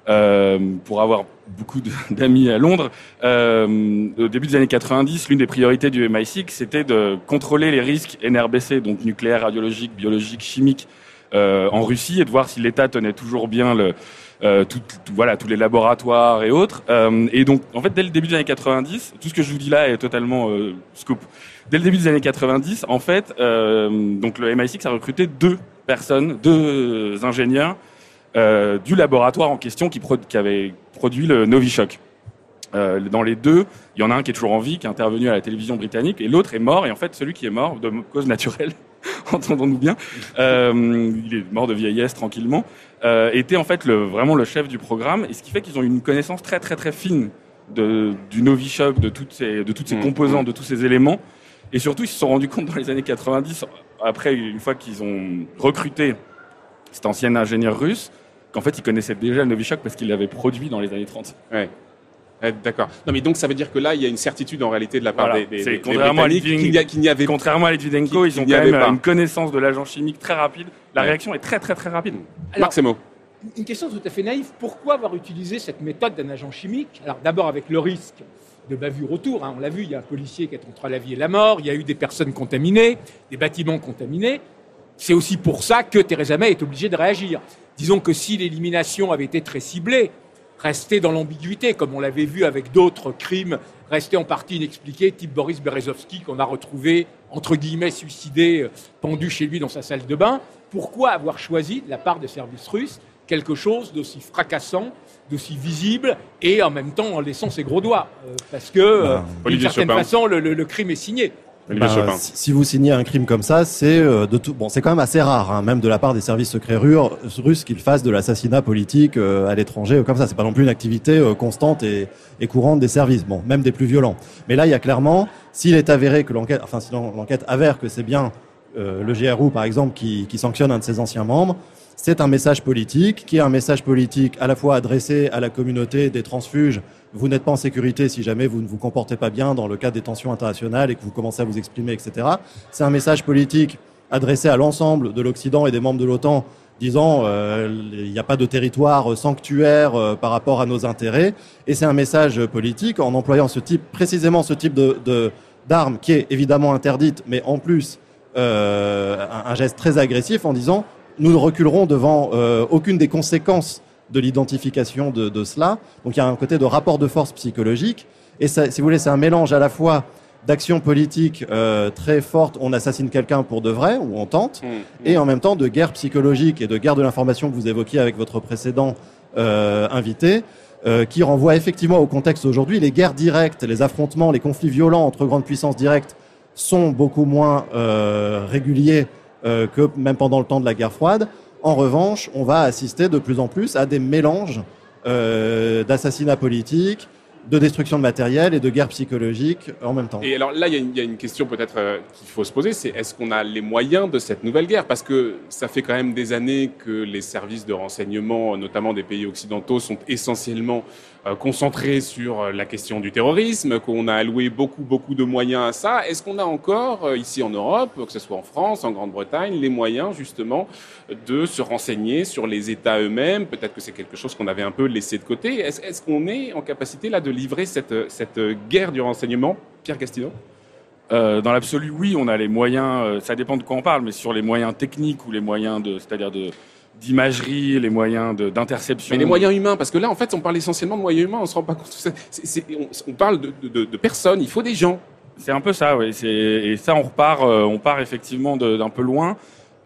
Euh, pour avoir beaucoup *laughs* d'amis à Londres. Euh, au début des années 90, l'une des priorités du MI6, c'était de contrôler les risques NRBC, donc nucléaire, radiologique, biologique, chimique, euh, en Russie et de voir si l'État tenait toujours bien euh, voilà, tous les laboratoires et autres. Euh, et donc, en fait, dès le début des années 90, tout ce que je vous dis là est totalement euh, scoop. Dès le début des années 90, en fait, euh, donc le MI6 a recruté deux personnes, deux ingénieurs du laboratoire en question qui, pro qui avait produit le Novichok. Dans les deux, il y en a un qui est toujours en vie, qui est intervenu à la télévision britannique, et l'autre est mort. Et en fait, celui qui est mort de cause naturelle, *laughs* entendons-nous bien, euh, il est mort de vieillesse tranquillement, euh, était en fait le, vraiment le chef du programme, et ce qui fait qu'ils ont une connaissance très très très fine de, du Novichok, de toutes ces, de toutes ces mmh. composants, de tous ces éléments, et surtout ils se sont rendus compte dans les années 90, après une fois qu'ils ont recruté cet ancien ingénieur russe, qu'en fait ils connaissaient déjà le Novichok parce qu'ils l'avaient produit dans les années 30. Ouais. Eh, d'accord. Non, mais donc ça veut dire que là, il y a une certitude en réalité de la part des, des, contrairement des à qu'il n'y avait contrairement à Litvinenko, ils ont quand même une connaissance de l'agent chimique très rapide. La réaction est très très très rapide. Marc Semo. Une question tout à fait naïve. Pourquoi avoir utilisé cette méthode d'un agent chimique? Alors d'abord avec le risque de bavure autour. Hein. On l'a vu, il y a un policier qui est entre la vie et la mort. Il y a eu des personnes contaminées, des bâtiments contaminés. C'est aussi pour ça que Theresa May est obligée de réagir. Disons que si l'élimination avait été très ciblée, rester dans l'ambiguïté, comme on l'avait vu avec d'autres crimes restés en partie inexpliqués, type Boris Berezovski, qu'on a retrouvé, entre guillemets, suicidé, euh, pendu chez lui dans sa salle de bain. Pourquoi avoir choisi, de la part des services russes, quelque chose d'aussi fracassant, d'aussi visible, et en même temps en laissant ses gros doigts? Euh, Parce que, euh, d'une certaine façon, le crime est signé. Bah, si vous signez un crime comme ça, c'est euh, de tout. Bon, c'est quand même assez rare, hein, même de la part des services secrets russes, qu'ils fassent de l'assassinat politique euh, à l'étranger comme ça. C'est pas non plus une activité euh, constante et, et, courante des services. Bon, même des plus violents. Mais là, il y a clairement, s'il est avéré que l'enquête, enfin, si l'enquête avère que c'est bien le GRU, par exemple, qui, qui sanctionne un de ses anciens membres, c'est un message politique qui est un message politique à la fois adressé à la communauté des transfuges. Vous n'êtes pas en sécurité si jamais vous ne vous comportez pas bien dans le cadre des tensions internationales et que vous commencez à vous exprimer, etc. C'est un message politique adressé à l'ensemble de l'Occident et des membres de l'OTAN disant euh, il n'y a pas de territoire sanctuaire euh, par rapport à nos intérêts. Et c'est un message politique en employant ce type, précisément ce type de, d'arme qui est évidemment interdite, mais en plus euh, un, geste très agressif en disant nous ne reculerons devant aucune des conséquences de l'identification de, de, cela. Donc il y a un côté de rapport de force psychologique. Et ça, si vous voulez, c'est un mélange à la fois d'action politique euh, très forte, on assassine quelqu'un pour de vrai, ou on tente, mmh, mmh. et en même temps de guerre psychologique et de guerre de l'information que vous évoquiez avec votre précédent euh, invité, euh, qui renvoie effectivement au contexte aujourd'hui. Les guerres directes, les affrontements, les conflits violents entre grandes puissances directes sont beaucoup moins réguliers que même pendant le temps de la guerre froide. En revanche, on va assister de plus en plus à des mélanges euh, d'assassinats politiques, de destruction de matériel et de guerre psychologique en même temps. Et alors là, il y, a une question peut-être euh, qu'il faut se poser, c'est est-ce qu'on a les moyens de cette nouvelle guerre? Parce que ça fait quand même des années que les services de renseignement, notamment des pays occidentaux, sont essentiellement euh, concentrés sur euh, la question du terrorisme, qu'on a alloué beaucoup, beaucoup de moyens à ça. Est-ce qu'on a encore, ici en Europe, que ce soit en France, en Grande-Bretagne, les moyens justement de se renseigner sur les États eux-mêmes? Peut-être que c'est quelque chose qu'on avait un peu laissé de côté. Est-ce qu'on est en capacité là de livrer cette, cette guerre du renseignement? Pierre Castillo? Euh, dans l'absolu, oui, on a les moyens. Euh, ça dépend de quoi on parle, mais sur les moyens techniques ou les moyens de, c'est-à-dire de d'imagerie, les moyens d'interception. Mais les moyens humains, parce que là, en fait, on parle essentiellement de moyens humains. On se rend pas compte. on, parle de, de, personnes. Il faut des gens. C'est un peu ça, oui. Et ça, on repart, euh, on part effectivement d'un peu loin.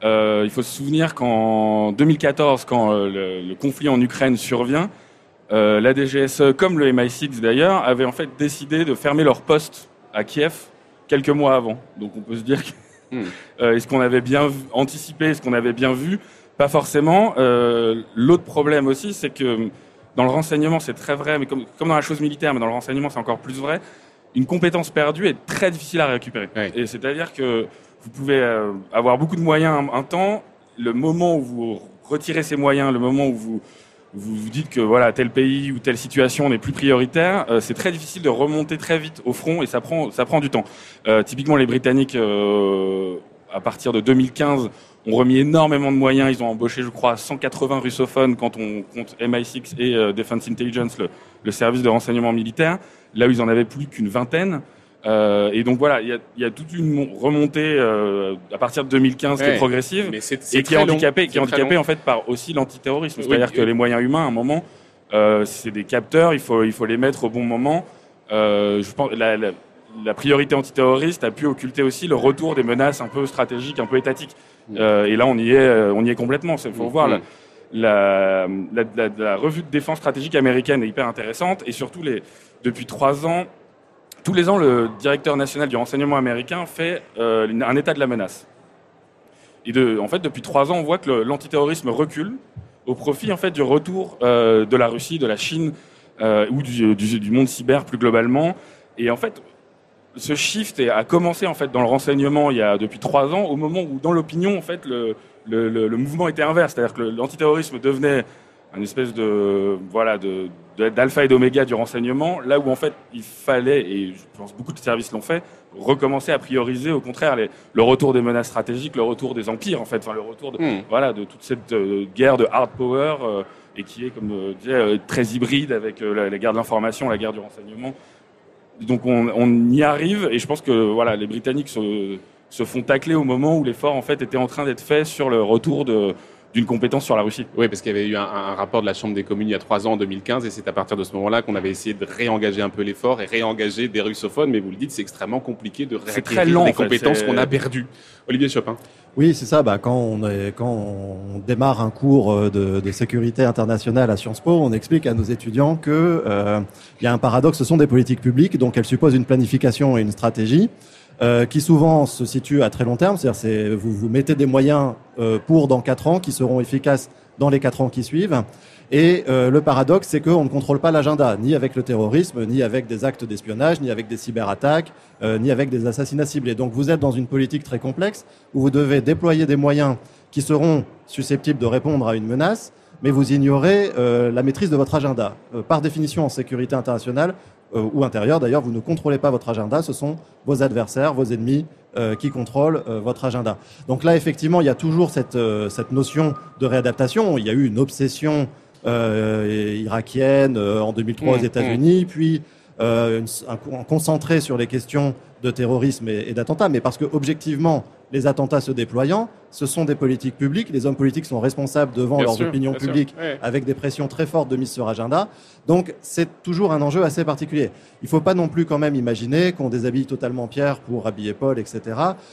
il faut se souvenir qu'en 2014, quand le, le, conflit en Ukraine survient, euh, la DGSE, comme le MI6 d'ailleurs, avait en fait décidé de fermer leur poste à Kiev quelques mois avant. Donc on peut se dire que hmm. euh, est-ce qu'on avait bien anticipé, est-ce qu'on avait bien vu? Pas forcément. Euh, l'autre problème aussi, c'est que dans le renseignement, c'est très vrai, mais comme, dans la chose militaire, mais dans le renseignement, c'est encore plus vrai. Une compétence perdue est très difficile à récupérer. Et c'est-à-dire que vous pouvez avoir beaucoup de moyens un temps, le moment où vous retirez ces moyens, le moment où vous vous vous dites que voilà tel pays ou telle situation n'est plus prioritaire, euh, c'est très difficile de remonter très vite au front et ça prend ça prend du temps. Euh, typiquement les Britanniques euh, à partir de 2015 ont remis énormément de moyens. Ils ont embauché, je crois, 180 russophones quand on compte MI6 et Defense Intelligence, le, le, service de renseignement militaire. Là où ils en avaient plus qu'une vingtaine. Euh, et donc voilà, il y a, y a, toute une remontée euh, à partir de 2015 qui est progressive mais et qui est handicapée, qui est handicapée en fait par aussi l'antiterrorisme. C'est-à-dire que les moyens humains, à un moment, euh, c'est des capteurs, il faut il faut les mettre au bon moment. Euh, je pense la, la, la, priorité antiterroriste a pu occulter aussi le retour des menaces un peu stratégiques, un peu étatiques. Euh, et là, on y est, on y est complètement. Il faut voir. Mm. La, la, la, revue de défense stratégique américaine est hyper intéressante et surtout les, depuis trois ans, tous les ans, le directeur national du renseignement américain fait euh, un état de la menace. Et de, en fait, depuis trois ans, on voit que l'antiterrorisme recule au profit en fait du retour euh, de la Russie, de la Chine euh, ou du, du, monde cyber plus globalement. Et en fait, ce shift a commencé en fait dans le renseignement il y a depuis trois ans, au moment où dans l'opinion en fait le, le, le, le mouvement était inverse, c'est-à-dire que l'antiterrorisme devenait une espèce de voilà de d'alpha et d'oméga du renseignement, là où en fait il fallait, et je pense beaucoup de services l'ont fait, recommencer à prioriser au contraire les, le retour des menaces stratégiques, le retour des empires en fait, enfin le retour de, hmm. voilà, de toute cette euh, guerre de hard power euh, et qui est comme euh, disais très hybride avec la, guerre de l'information, la guerre du renseignement. Donc on, on, y arrive et je pense que voilà les Britanniques se, se font tacler au moment où l'effort en fait était en train d'être fait sur le retour de d'une compétence sur la Russie. Oui, parce qu'il y avait eu un, rapport de la Chambre des communes il y a trois ans, en 2015, et c'est à partir de ce moment-là qu'on avait essayé de réengager un peu l'effort et réengager des russophones, mais vous le dites, c'est extrêmement compliqué de réacquérir des compétences qu'on a perdues. Olivier Chopin. Oui, c'est ça. Bah, quand, on est, quand on démarre un cours euh, de, de, sécurité internationale à Sciences Po, on explique à nos étudiants que euh, il y a un paradoxe, ce sont des politiques publiques, donc elles supposent une planification et une stratégie. Euh, qui souvent se situe à très long terme, c'est-à-dire vous vous mettez des moyens euh, pour dans quatre ans qui seront efficaces dans les quatre ans qui suivent. Et euh, le paradoxe, c'est qu'on ne contrôle pas l'agenda, ni avec le terrorisme, ni avec des actes d'espionnage, ni avec des cyberattaques, ni avec des assassinats ciblés. Donc vous êtes dans une politique très complexe où vous devez déployer des moyens qui seront susceptibles de répondre à une menace, mais vous ignorez la maîtrise de votre agenda. par définition, en sécurité internationale, euh, ou intérieur. D'ailleurs, vous ne contrôlez pas votre agenda, ce sont vos adversaires, vos ennemis euh, qui contrôlent euh, votre agenda. Donc là, effectivement, il y a toujours cette, cette notion de réadaptation. Il y a eu une obsession irakienne en 2003 aux mmh, États-Unis, mmh. puis un, un, concentré sur les questions de terrorisme et, et d'attentats, mais parce que objectivement, les attentats se déployant, ce sont des politiques publiques. Les hommes politiques sont responsables devant leurs opinions publiques avec des pressions très fortes de mise sur agenda. Donc c'est toujours un enjeu assez particulier. Il ne faut pas non plus quand même imaginer qu'on déshabille totalement Pierre pour habiller Paul, etc.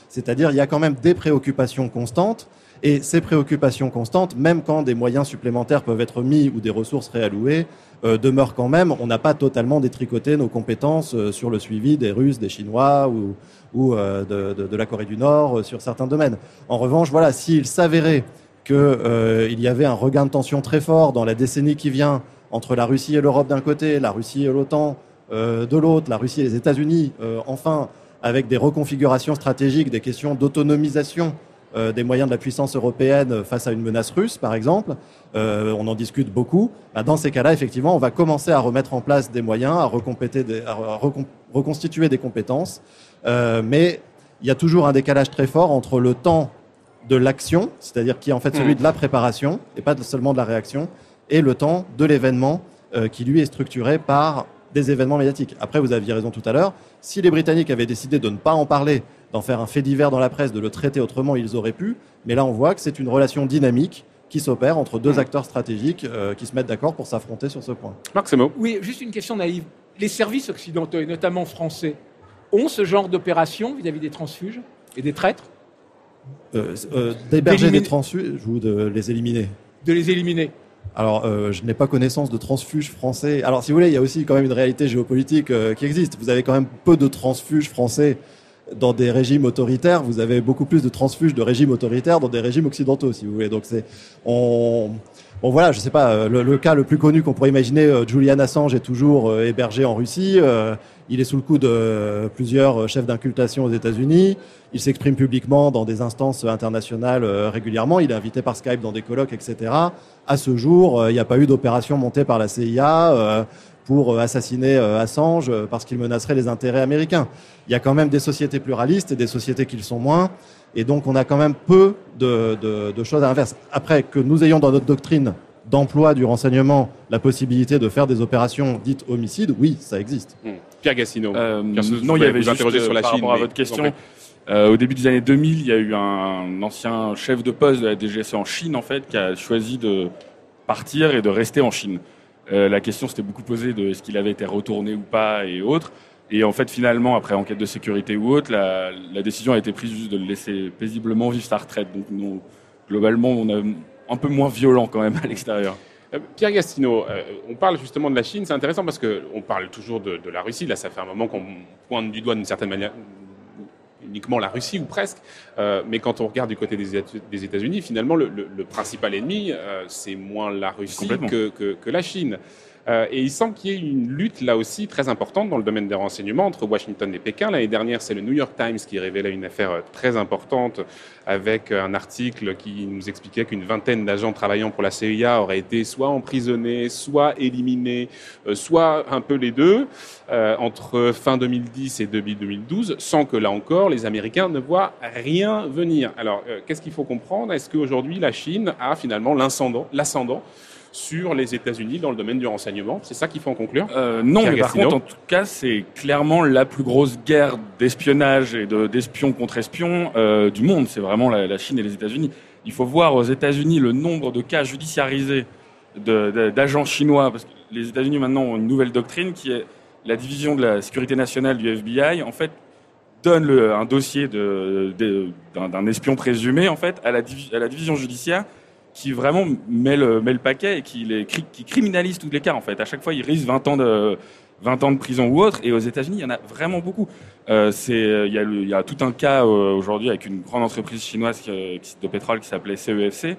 C'est-à-dire il y a quand même des préoccupations constantes. Et ces préoccupations constantes, même quand des moyens supplémentaires peuvent être mis ou des ressources réallouées, euh, demeurent quand même. On n'a pas totalement détricoté nos compétences euh, sur le suivi des Russes, des Chinois ou, euh, de, la Corée du Nord sur certains domaines. En revanche, voilà, s'il s'avérait qu'il y avait un regain de tension très fort dans la décennie qui vient entre la Russie et l'Europe d'un côté, la Russie et l'OTAN de l'autre, la Russie et les États-Unis, enfin, avec des reconfigurations stratégiques, des questions d'autonomisation des moyens de la puissance européenne face à une menace russe, par exemple, on en discute beaucoup. Bah, dans ces cas-là, effectivement, on va commencer à remettre en place des moyens, à, à reconstituer des compétences, mais il y a toujours un décalage très fort entre le temps de l'action, c'est-à-dire qui est en fait celui hmm. de la préparation et pas seulement de la réaction, et le temps de l'événement euh, qui lui est structuré par des événements médiatiques. Après, vous aviez raison tout à l'heure, si les Britanniques avaient décidé de ne pas en parler, d'en faire un fait divers dans la presse, de le traiter autrement, ils auraient pu, mais là on voit que c'est une relation dynamique qui s'opère entre deux hmm. acteurs stratégiques euh, qui se mettent d'accord pour s'affronter sur ce point. Marc Semo. Oui, juste une question naïve. Les services occidentaux, et notamment français, ont ce genre d'opération vis-à-vis des transfuges et des traîtres euh, euh, D'héberger des transfuges ou de les éliminer? De les éliminer. Alors, euh, je n'ai pas connaissance de transfuges français. Alors, si vous voulez, il y a aussi quand même une réalité géopolitique qui existe. Vous avez quand même peu de transfuges français dans des régimes autoritaires. Vous avez beaucoup plus de transfuges de régimes autoritaires dans des régimes occidentaux, si vous voulez. Donc, c'est on Bon voilà, je sais pas, le, cas le plus connu qu'on pourrait imaginer, Julian Assange est toujours hébergé en Russie. Il est sous le coup de plusieurs chefs d'incultation aux États-Unis. Il s'exprime publiquement dans des instances internationales euh, régulièrement. Il est invité par Skype dans des colloques, etc. À ce jour, euh, il n'y a pas eu d'opération montée par la CIA euh, pour assassiner Assange parce qu'il menacerait les intérêts américains. Il y a quand même des sociétés pluralistes et des sociétés qui le sont moins. Et donc, on a quand même peu de, de choses à l'inverse. Après, que nous ayons dans notre doctrine d'emploi du renseignement la possibilité de faire des opérations dites homicides, oui, ça existe. Hmm. Pierre Gassino. Euh, non, il y avait juste sur la par Chine, rapport à votre question. Euh, au début des années 2000, il y a eu un ancien chef de poste de la DGSE en Chine, en fait, qui a choisi de partir et de rester en Chine. Euh, la question s'était beaucoup posée de est-ce qu'il avait été retourné ou pas et autres. Et en fait, finalement, après enquête de sécurité ou autre, la, décision a été prise juste de le laisser paisiblement vivre sa retraite. Donc, nous, globalement, on a un peu moins violent quand même à l'extérieur. Euh, Pierre Gastino, euh, on parle justement de la Chine, c'est intéressant parce qu'on parle toujours de, la Russie, là ça fait un moment qu'on pointe du doigt d'une certaine manière uniquement la Russie ou presque, euh, mais quand on regarde du côté des, États-Unis, finalement le, principal ennemi, c'est moins la Russie que, que, la Chine. Euh, et il semble qu'il y ait une lutte là aussi très importante dans le domaine des renseignements entre Washington et Pékin. L'année dernière, c'est le New York Times qui révélait une affaire euh, très importante avec euh, un article qui nous expliquait qu'une vingtaine d'agents travaillant pour la CIA auraient été soit emprisonnés, soit éliminés, soit un peu les deux, entre fin 2010 et début 2012, sans que là encore les Américains ne voient rien venir. Alors, qu'est-ce qu'il faut comprendre? Est-ce qu'aujourd'hui la Chine a finalement l'ascendant sur les États-Unis dans le domaine du renseignement. C'est ça qu'il faut en conclure euh, Non, mais par contre, en tout cas, c'est clairement la plus grosse guerre d'espionnage et d'espions contre espions euh, du monde. C'est vraiment la, Chine et les États-Unis. Il faut voir aux États-Unis le nombre de cas judiciarisés d'agents chinois, parce que les États-Unis maintenant ont une nouvelle doctrine qui est la division de la sécurité nationale du FBI. En fait, donne le, un dossier d'un espion présumé en fait à la, à la division judiciaire qui vraiment met le, paquet et qui, les, qui criminalise tous les cas en fait. À chaque fois, il risque 20 ans de 20 ans de prison ou autre. Et aux États-Unis, il y en a vraiment beaucoup. Euh, c'est, il y, a tout un cas euh, aujourd'hui avec une grande entreprise chinoise qui, de pétrole qui s'appelait CEFC,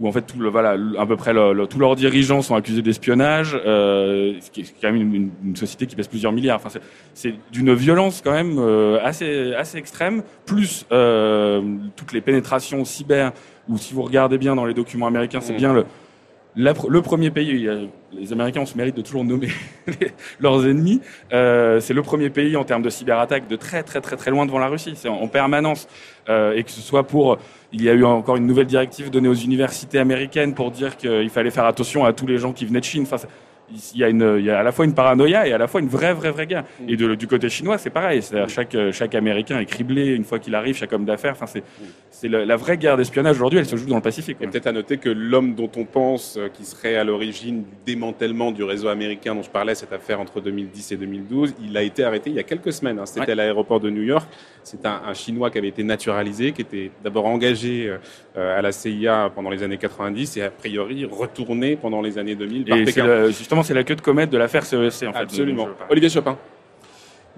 où en fait tout le, voilà, à peu près tous leurs dirigeants sont accusés d'espionnage, euh, ce qui est quand même une, société qui pèse plusieurs milliards. Enfin, c'est, d'une violence quand même euh, assez assez extrême, plus euh, toutes les pénétrations cyber ou si vous regardez bien dans les documents américains, c'est mm. bien le, le premier pays, les Américains ont ce mérite de toujours nommer *laughs* leurs ennemis, euh, c'est le premier pays en termes de cyberattaque de très très très très loin devant la Russie, c'est en, permanence. Euh, et que ce soit pour, il y a eu encore une nouvelle directive donnée aux universités américaines pour dire qu'il fallait faire attention à tous les gens qui venaient de Chine. Enfin, il y, a une, il y a à la fois une paranoïa et à la fois une vraie, vraie, vraie guerre. Et de, du côté chinois, c'est pareil. C'est-à-dire chaque, chaque Américain est criblé une fois qu'il arrive, chaque homme d'affaires. Enfin, c'est, c'est la vraie guerre d'espionnage aujourd'hui. Elle se joue dans le Pacifique. Et peut-être à noter que l'homme dont on pense euh, qui serait à l'origine du démantèlement du réseau américain dont je parlais, cette affaire entre 2010 et 2012, il a été arrêté il y a quelques semaines. Hein. C'était à l'aéroport de New York. C'est un, un, Chinois qui avait été naturalisé, qui était d'abord engagé euh, à la CIA pendant les années 90 et a priori retourné pendant les années 2000 par Pékin. justement, c'est la queue de comète de l'affaire CESC. En fait, Absolument. Olivier Chopin.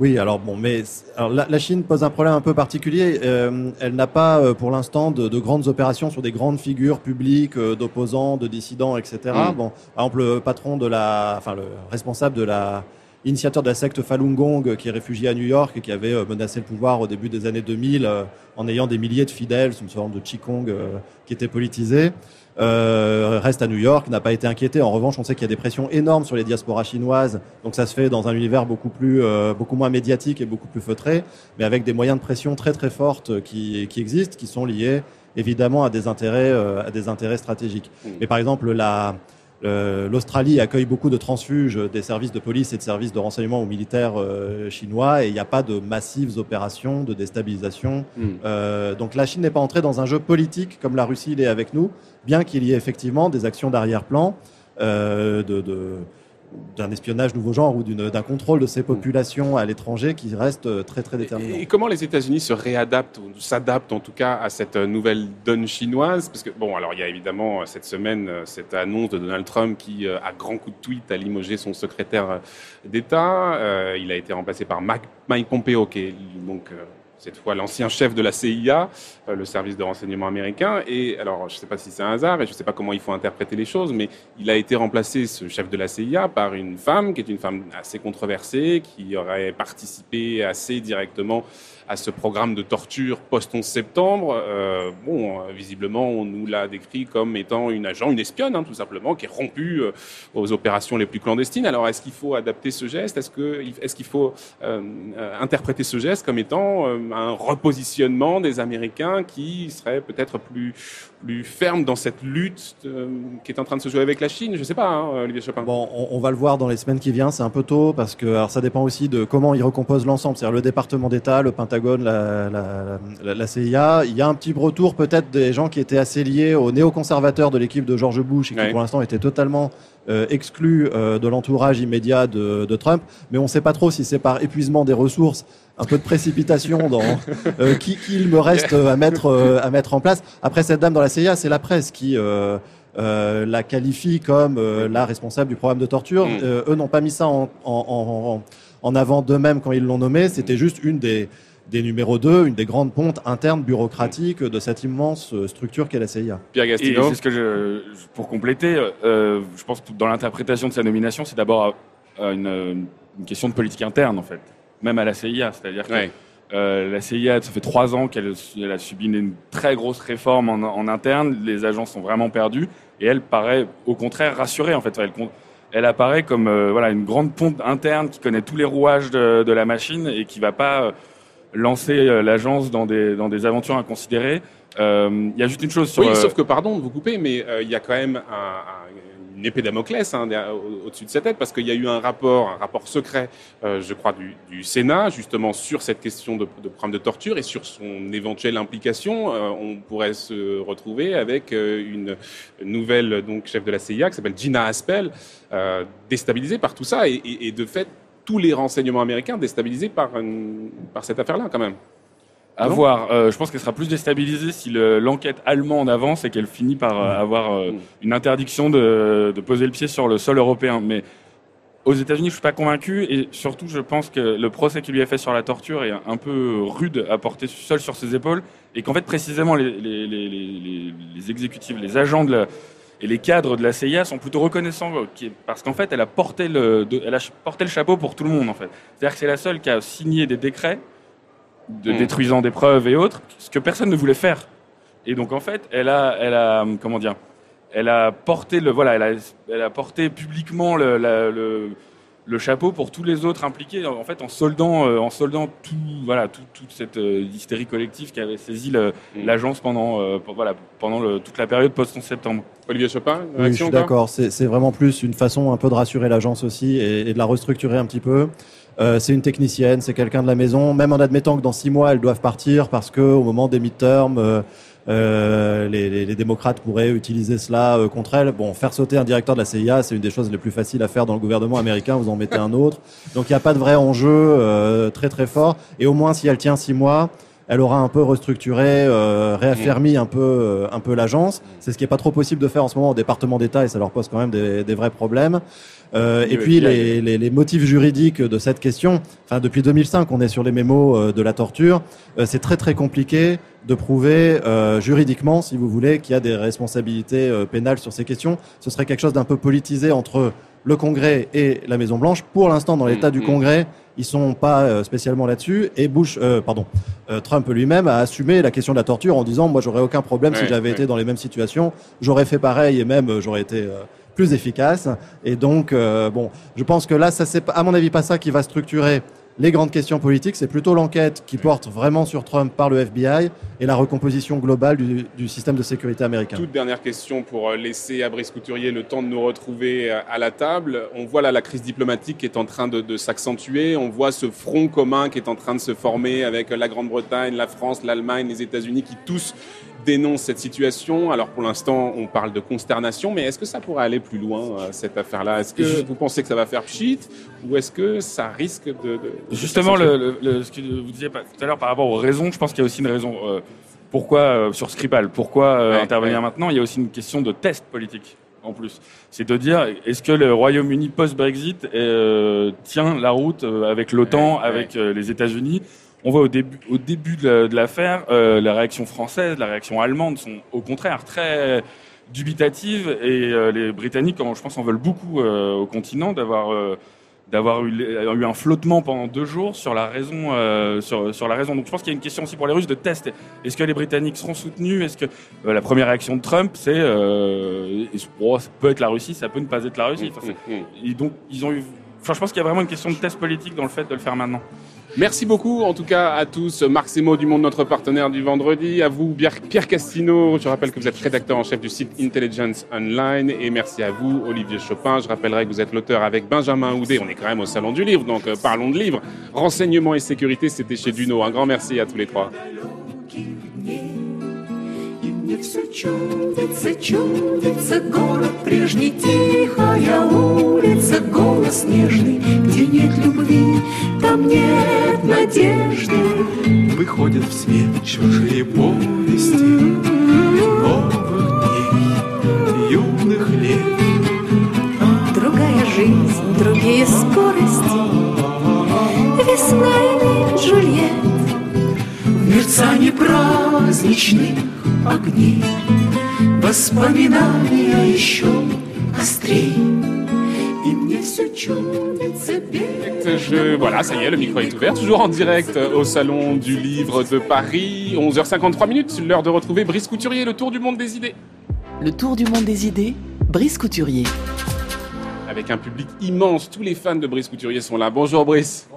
Oui, alors bon, mais alors la, Chine pose un problème un peu particulier. Euh, elle n'a pas, euh, pour l'instant, de, de, grandes opérations sur des grandes figures publiques euh, d'opposants, de dissidents, etc. Mm. Bon, par exemple, le patron de la, enfin le responsable de la initiateur de la secte Falun Gong, qui est réfugié à New York et qui avait menacé le pouvoir au début des années 2000 en ayant des milliers de fidèles, une sorte de Qigong qui était politisé. Euh, reste à New York, n'a pas été inquiété. En revanche, on sait qu'il y a des pressions énormes sur les diasporas chinoises, donc ça se fait dans un univers beaucoup plus, euh, beaucoup moins médiatique et beaucoup plus feutré, mais avec des moyens de pression très très fortes qui, qui existent, qui sont liés évidemment à des intérêts, euh, à des intérêts stratégiques. Mais par exemple, la, L'Australie accueille beaucoup de transfuges des services de police et de services de renseignement aux militaires chinois et il n'y a pas de massives opérations de déstabilisation. Hmm. Euh, donc la Chine n'est pas entrée dans un jeu politique comme la Russie l'est avec nous, bien qu'il y ait effectivement des actions d'arrière-plan de, de d'un espionnage nouveau genre ou d'un contrôle de ces populations à l'étranger qui reste euh, très très déterminant. Et, comment les États-Unis se réadaptent ou s'adaptent en tout cas à cette euh, nouvelle donne chinoise? Parce que bon, alors il y a évidemment euh, cette semaine cette annonce de Donald Trump qui, à grand coup de tweet, a limogé son secrétaire d'État. il a été remplacé par Mike Pompeo, qui est donc cette fois l'ancien chef de la CIA, euh, le service de renseignement américain. Et alors, je ne sais pas si c'est un hasard et je ne sais pas comment il faut interpréter les choses, mais il a été remplacé, ce chef de la CIA, par une femme qui est une femme assez controversée, qui aurait participé assez directement à ce programme de torture post-11 septembre. Euh, bon, euh, visiblement, on nous l'a décrit comme étant une agent, une espionne, hein, tout simplement, qui est rompue euh, aux opérations les plus clandestines. Alors, est-ce qu'il faut adapter ce geste? Est-ce que est-ce qu'il faut euh, interpréter ce geste comme étant un repositionnement des Américains qui serait peut-être plus plus ferme dans cette lutte qui est en train de se jouer avec la Chine Je ne sais pas, hein, Olivier Chopin. Bon, on, va le voir dans les semaines qui viennent. C'est un peu tôt parce que alors ça dépend aussi de comment ils recomposent l'ensemble, c'est-à-dire le département d'État, le Pentagone la, CIA. Il y a un petit retour peut-être des gens qui étaient assez liés aux néoconservateurs de l'équipe de George Bush et qui pour l'instant étaient totalement euh, exclus euh, de l'entourage immédiat de, Trump. Mais on ne sait pas trop si c'est par épuisement des ressources, un peu de précipitation dans euh, qui, il me reste à mettre à mettre en place. Après cette dame dans la CIA, c'est la presse qui la qualifie comme la responsable du programme de torture. Mm. eux n'ont pas mis ça en, en avant d'eux-mêmes quand ils l'ont nommé. C'était juste une des des numéros 2, une des grandes pontes internes bureaucratiques de cette immense euh, structure qu'est la CIA. Pierre Gastino. c'est ce que je, pour compléter, euh, je pense que dans l'interprétation de sa nomination, c'est d'abord euh, une, question de politique interne en fait, même à la CIA, c'est-à-dire que la CIA, ça fait trois ans qu'elle a subi une très grosse réforme en, interne. Les agents sont vraiment perdus et elle paraît au contraire rassurée. En fait, elle, elle apparaît comme voilà une grande ponte interne qui connaît tous les rouages de, de la machine et qui va pas lancer euh, l'agence dans des, dans des aventures inconsidérées. Euh, il y a juste une chose sur. Oui, sauf que, pardon de vous couper, mais euh, il y a quand même une épée Damoclès hein, au-dessus de sa tête, parce qu'il y a eu un rapport, un rapport secret, je crois, du, Sénat, justement sur cette question de, de de torture et sur son éventuelle implication. on pourrait se retrouver avec une nouvelle chef de la CIA qui s'appelle Gina Haspel, déstabilisée par tout ça et, et de fait tous les renseignements américains déstabilisés par, par cette affaire-là, quand même. À voir. Euh, je pense qu'elle sera plus déstabilisée si l'enquête allemande avance et qu'elle finit par euh, mmh. avoir euh, mmh. une interdiction de, de, poser le pied sur le sol européen. Mais aux États-Unis, je suis pas convaincu et surtout, je pense que le procès qui lui a fait sur la torture est un peu rude à porter seul sur ses épaules et qu'en fait, précisément, les, les, les, les, exécutifs, les agents de la, et les cadres de la CIA sont plutôt reconnaissants parce qu'en fait, elle a porté le, elle a porté le chapeau pour tout le monde en fait. C'est-à-dire que c'est la seule qui a signé des décrets de hmm. détruisant des preuves et autres, ce que personne ne voulait faire. Et donc en fait, elle a, elle a, comment dire, elle a porté le, voilà, elle a, elle a porté publiquement le, le le chapeau pour tous les autres impliqués, en fait, en soldant, euh, en soldant tout, voilà, toute cette euh, hystérie collective qui avait saisi mm. l'agence pendant, euh, voilà, pendant le, toute la période post-11 septembre. Olivier Chopin, oui, je suis d'accord. C'est vraiment plus une façon un peu de rassurer l'agence aussi et, et, de la restructurer un petit peu. C'est une technicienne, c'est quelqu'un de la maison, même en admettant que dans six mois elles doivent partir parce que au moment des midterms euh, les, les, les, démocrates pourraient utiliser cela euh, contre elle. Bon, faire sauter un directeur de la CIA, c'est une des choses les plus faciles à faire dans le gouvernement américain. Vous en mettez un autre. Donc il n'y a pas de vrai enjeu euh, très très fort. Et au moins, si elle tient six mois, elle aura un peu restructuré, euh, réaffermi un peu, euh, un peu l'agence. C'est ce qui est pas trop possible de faire en ce moment au département d'État et ça leur pose quand même des, des vrais problèmes. Euh, et puis les, les, les, motifs juridiques de cette question. Enfin, depuis 2005, on est sur les mémos euh, de la torture. Euh, c'est très très compliqué de prouver juridiquement, si vous voulez, qu'il y a des responsabilités pénales sur ces questions. Ce serait quelque chose d'un peu politisé entre le Congrès et la Maison Blanche. Pour l'instant, dans l'état du Congrès, ils sont pas euh, spécialement là-dessus. Et Bush, euh, pardon, euh, Trump lui-même a assumé la question de la torture en disant moi j'aurais aucun problème si j'avais été dans les mêmes situations, j'aurais fait pareil et même j'aurais été plus efficace. Et donc bon, je pense que là ça c'est à mon avis pas ça qui va structurer les grandes questions politiques, c'est plutôt l'enquête qui porte vraiment sur Trump par le FBI et la recomposition globale du, système de sécurité américain. Toute dernière question pour euh, laisser à Brice Couturier le temps de nous retrouver euh, à la table. On voit là la crise diplomatique qui est en train de, de s'accentuer. On voit ce front commun qui est en train de se former avec la Grande-Bretagne, la France, l'Allemagne, les États-Unis qui tous dénonce cette situation. Alors pour l'instant, on parle de consternation, mais est-ce que ça pourrait aller plus loin, euh, cette affaire-là? Est-ce que vous pensez que ça va faire pchit ou est-ce que ça risque de... Justement, le, ce que vous disiez tout à l'heure par rapport aux raisons, je pense qu'il y a aussi une raison. Euh, pourquoi euh, sur Skripal Pourquoi intervenir maintenant? Il y a aussi une question de test politique en plus. C'est de dire, est-ce que le Royaume-Uni post-Brexit tient la route avec l'OTAN, avec les États-Unis? On voit au début, au début de l'affaire, euh, la réaction française, la réaction allemande sont au contraire très dubitatives et euh, les Britanniques, je pense, en veulent beaucoup euh, au continent d'avoir d'avoir eu, eu, un flottement pendant deux jours sur la raison sur, sur, la raison. Donc je pense qu'il y a une question aussi pour les Russes de test. Est-ce que les Britanniques seront soutenus? Est-ce que la première réaction de Trump, c'est oh, ça peut être la Russie, ça peut ne pas être la Russie? Enfin, et donc ils ont eu. Enfin, je pense qu'il y a vraiment une question de test politique dans le fait de le faire maintenant. Merci beaucoup, en tout cas, à tous. Marc Semo du Monde, notre partenaire du vendredi. À vous, Pierre Castino. Je rappelle que vous êtes rédacteur en chef du site Intelligence Online. Et merci à vous, Olivier Chopin. Je rappellerai que vous êtes l'auteur avec Benjamin Houdet. On est quand même au Salon du Livre, donc euh, parlons de livres. Renseignement et sécurité, c'était chez Duno. Un grand merci à tous les trois. Мне все чудится, чудится город прежний, тихая улица, голос нежный, где нет любви, Там нет надежды. Выходят в свет чужие повести новых дней, юных лет. Другая жизнь, другие скорости, весна и Джульет. В мерцании праздничных огни, воспоминания еще острей. Je, voilà, ça y est, le micro est ouvert. Toujours en direct au Salon du Livre de Paris. 11h53 minutes, l'heure de retrouver Brice Couturier, le tour du monde des idées. Le tour du monde des idées, Brice Couturier avec un public immense. Tous les fans de Brice Couturier sont là. Bonjour Brice.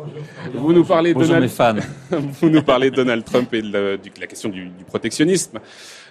Vous nous parlez Bonjour Donald... fans. *laughs* Vous nous parlez de Donald Trump et de la, question du, protectionnisme.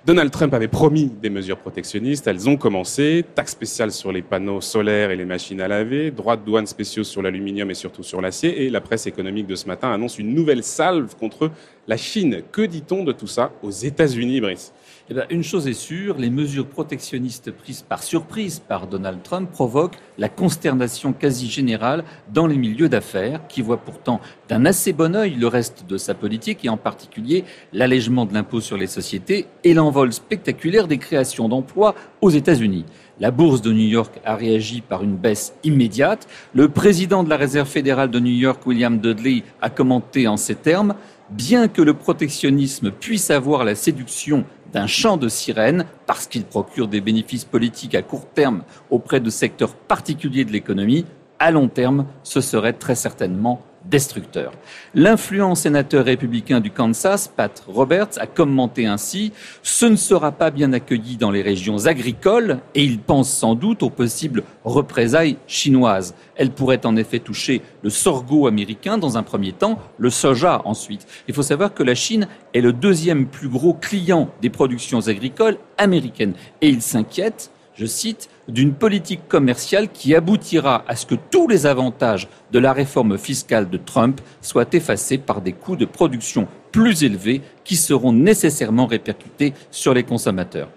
Donald Trump avait promis des mesures protectionnistes. Elles ont commencé. Taxe spéciale sur les panneaux solaires et les machines à laver. Droits de douane spéciaux sur l'aluminium et surtout sur l'acier. Et la presse économique de ce matin annonce une nouvelle salve contre la Chine. Que dit-on de tout ça aux États-Unis, Brice? Eh bien, une chose est sûre, les mesures protectionnistes prises par surprise par Donald Trump provoquent la consternation quasi générale dans les milieux d'affaires, qui voient pourtant d'un assez bon œil le reste de sa politique, et en particulier l'allègement de l'impôt sur les sociétés et l'envol spectaculaire des créations d'emplois aux États-Unis. La bourse de New York a réagi par une baisse immédiate. Le président de la Réserve fédérale de New York, William Dudley, a commenté en ces termes Bien que le protectionnisme puisse avoir la séduction d'un chant de sirène parce qu'il procure des bénéfices politiques à court terme auprès de secteurs particuliers de l'économie, à long terme, ce serait très certainement destructeur. L'influent sénateur républicain du Kansas, Pat Roberts, a commenté ainsi Ce ne sera pas bien accueilli dans les régions agricoles et il pense sans doute aux possibles représailles chinoises. Elles pourraient en effet toucher le sorgho américain dans un premier temps, le soja ensuite. Il faut savoir que la Chine est le deuxième plus gros client des productions agricoles américaines et il s'inquiète je cite, d'une politique commerciale qui aboutira à ce que tous les avantages de la réforme fiscale de Trump soient effacés par des coûts de production plus élevés qui seront nécessairement répercutés sur les consommateurs.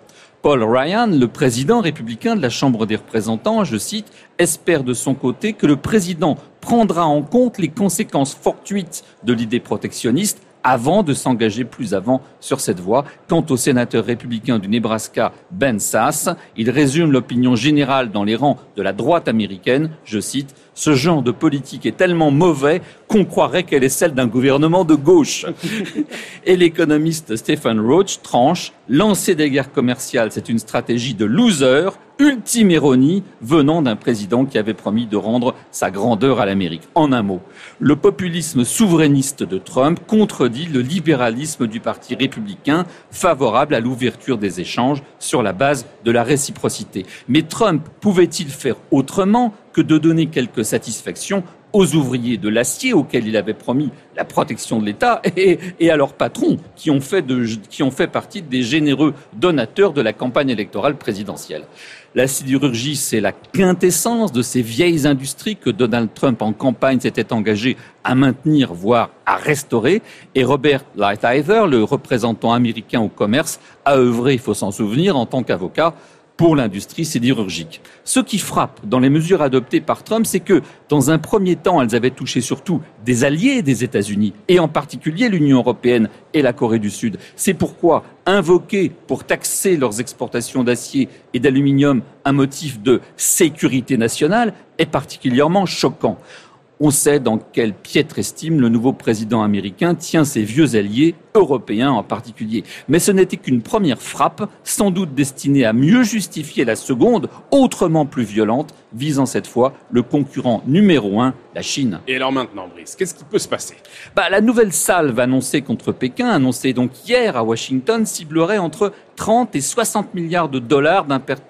Paul Ryan, le président républicain de la Chambre des représentants, je cite, espère de son côté que le président prendra en compte les conséquences fortuites de l'idée protectionniste avant de s'engager plus avant sur cette voie. Quant au sénateur républicain du Nebraska, Ben Sass, il résume l'opinion générale dans les rangs de la droite américaine, je cite, Ce genre de politique est tellement mauvais qu'on croirait qu'elle est celle d'un gouvernement de gauche. *laughs* Et l'économiste Stephen Roach tranche, lancer des guerres commerciales, c'est une stratégie de loser, ultime ironie venant d'un président qui avait promis de rendre sa grandeur à l'Amérique. En un mot, le populisme souverainiste de Trump contredit le libéralisme du Parti républicain favorable à l'ouverture des échanges sur la base de la réciprocité. Mais Trump pouvait-il faire autrement? Que de donner quelques satisfactions aux ouvriers de l'acier auxquels il avait promis la protection de l'État *laughs* et, à leurs patrons qui ont, fait qui ont fait partie des généreux donateurs de la campagne électorale présidentielle. La sidérurgie, c'est la quintessence de ces vieilles industries que Donald Trump en campagne s'était engagé à maintenir, voire à restaurer. Et Robert Lighthizer, le représentant américain au commerce, a œuvré, il faut s'en souvenir, en tant qu'avocat pour l'industrie sidérurgique. Ce qui frappe dans les mesures adoptées par Trump, c'est que, dans un premier temps, elles avaient touché surtout des alliés des États-Unis, et en particulier l'Union européenne et la Corée du Sud. C'est pourquoi invoquer pour taxer leurs exportations d'acier et d'aluminium un motif de sécurité nationale est particulièrement choquant. On sait dans quelle piètre estime le nouveau président américain tient ses vieux alliés, européens en particulier. Mais ce n'était qu'une première frappe, sans doute destinée à mieux justifier la seconde, autrement plus violente, visant cette fois le concurrent numéro un, la Chine. Et alors maintenant, Brice, qu'est-ce qui peut se passer? Bah, La nouvelle salve annoncée contre Pékin, annoncée donc hier à Washington, ciblerait entre 30 et 60 milliards de dollars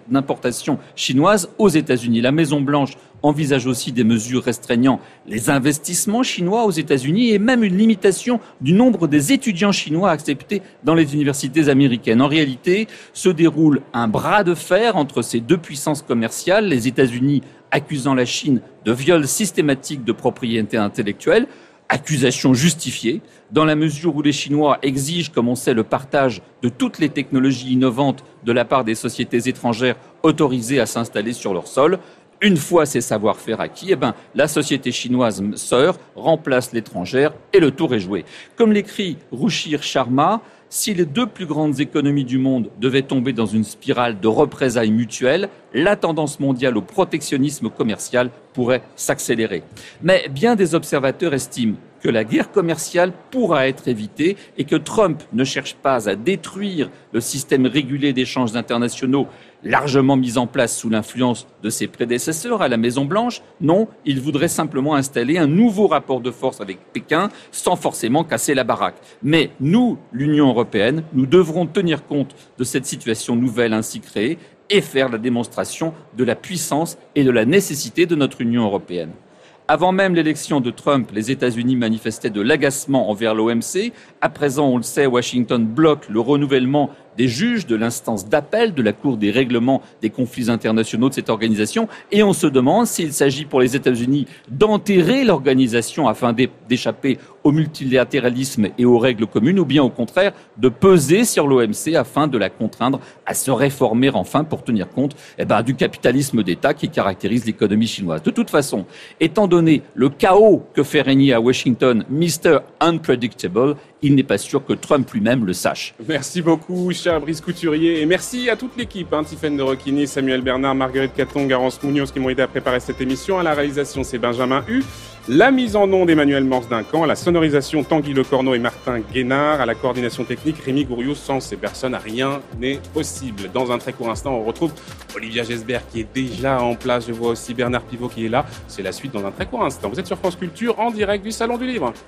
d'importation chinoise aux États-Unis. La Maison-Blanche envisage aussi des mesures restreignant les investissements chinois aux États-Unis et même une limitation du nombre des étudiants chinois acceptés dans les universités américaines. En réalité, se déroule un bras de fer entre ces deux puissances commerciales, les États-Unis accusant la Chine de viol systématique de propriété intellectuelle, accusation justifiée, dans la mesure où les Chinois exigent, comme on sait, le partage de toutes les technologies innovantes de la part des sociétés étrangères autorisées à s'installer sur leur sol. Une fois ces savoir-faire acquis, eh ben, la société chinoise sœur remplace l'étrangère et le tour est joué. Comme l'écrit Ruchir Sharma, si les deux plus grandes économies du monde devaient tomber dans une spirale de représailles mutuelles, la tendance mondiale au protectionnisme commercial pourrait s'accélérer. Mais bien des observateurs estiment que la guerre commerciale pourra être évitée et que Trump ne cherche pas à détruire le système régulé d'échanges internationaux largement mis en place sous l'influence de ses prédécesseurs à la Maison-Blanche. Non, il voudrait simplement installer un nouveau rapport de force avec Pékin sans forcément casser la baraque. Mais nous, l'Union européenne, nous devrons tenir compte de cette situation nouvelle ainsi créée et faire la démonstration de la puissance et de la nécessité de notre Union européenne. Avant même l'élection de Trump, les États-Unis manifestaient de l'agacement envers l'OMC. À présent, on le sait, Washington bloque le renouvellement des juges de l'instance d'appel de la Cour des règlements des conflits internationaux de cette organisation. Et on se demande s'il s'agit pour les États-Unis d'enterrer l'organisation afin d'échapper au multilatéralisme et aux règles communes ou bien au contraire de peser sur l'OMC afin de la contraindre à se réformer enfin pour tenir compte eh ben, du capitalisme d'État qui caractérise l'économie chinoise. De toute façon, étant donné le chaos que fait régner à Washington Mr. Unpredictable, il n'est pas sûr que Trump lui-même le sache. Merci beaucoup, cher Brice Couturier, et merci à toute l'équipe, hein, Tiffaine de Roquigny, Samuel Bernard, Marguerite Caton, Garance Munoz, qui m'ont aidé à préparer cette émission. À la réalisation, c'est Benjamin Hu. La mise en nom d'Emmanuel Morse Duncan, à la sonorisation Tanguy Lecorneau et Martin Guénard, à la coordination technique Rémi Gouriou. Sans ces personnes, rien n'est possible. Dans un très court instant, on retrouve Olivia Gesbert qui est déjà en place. Je vois aussi Bernard Pivot qui est là. C'est la suite dans un très court instant. Vous êtes sur France Culture en direct du Salon du Livre.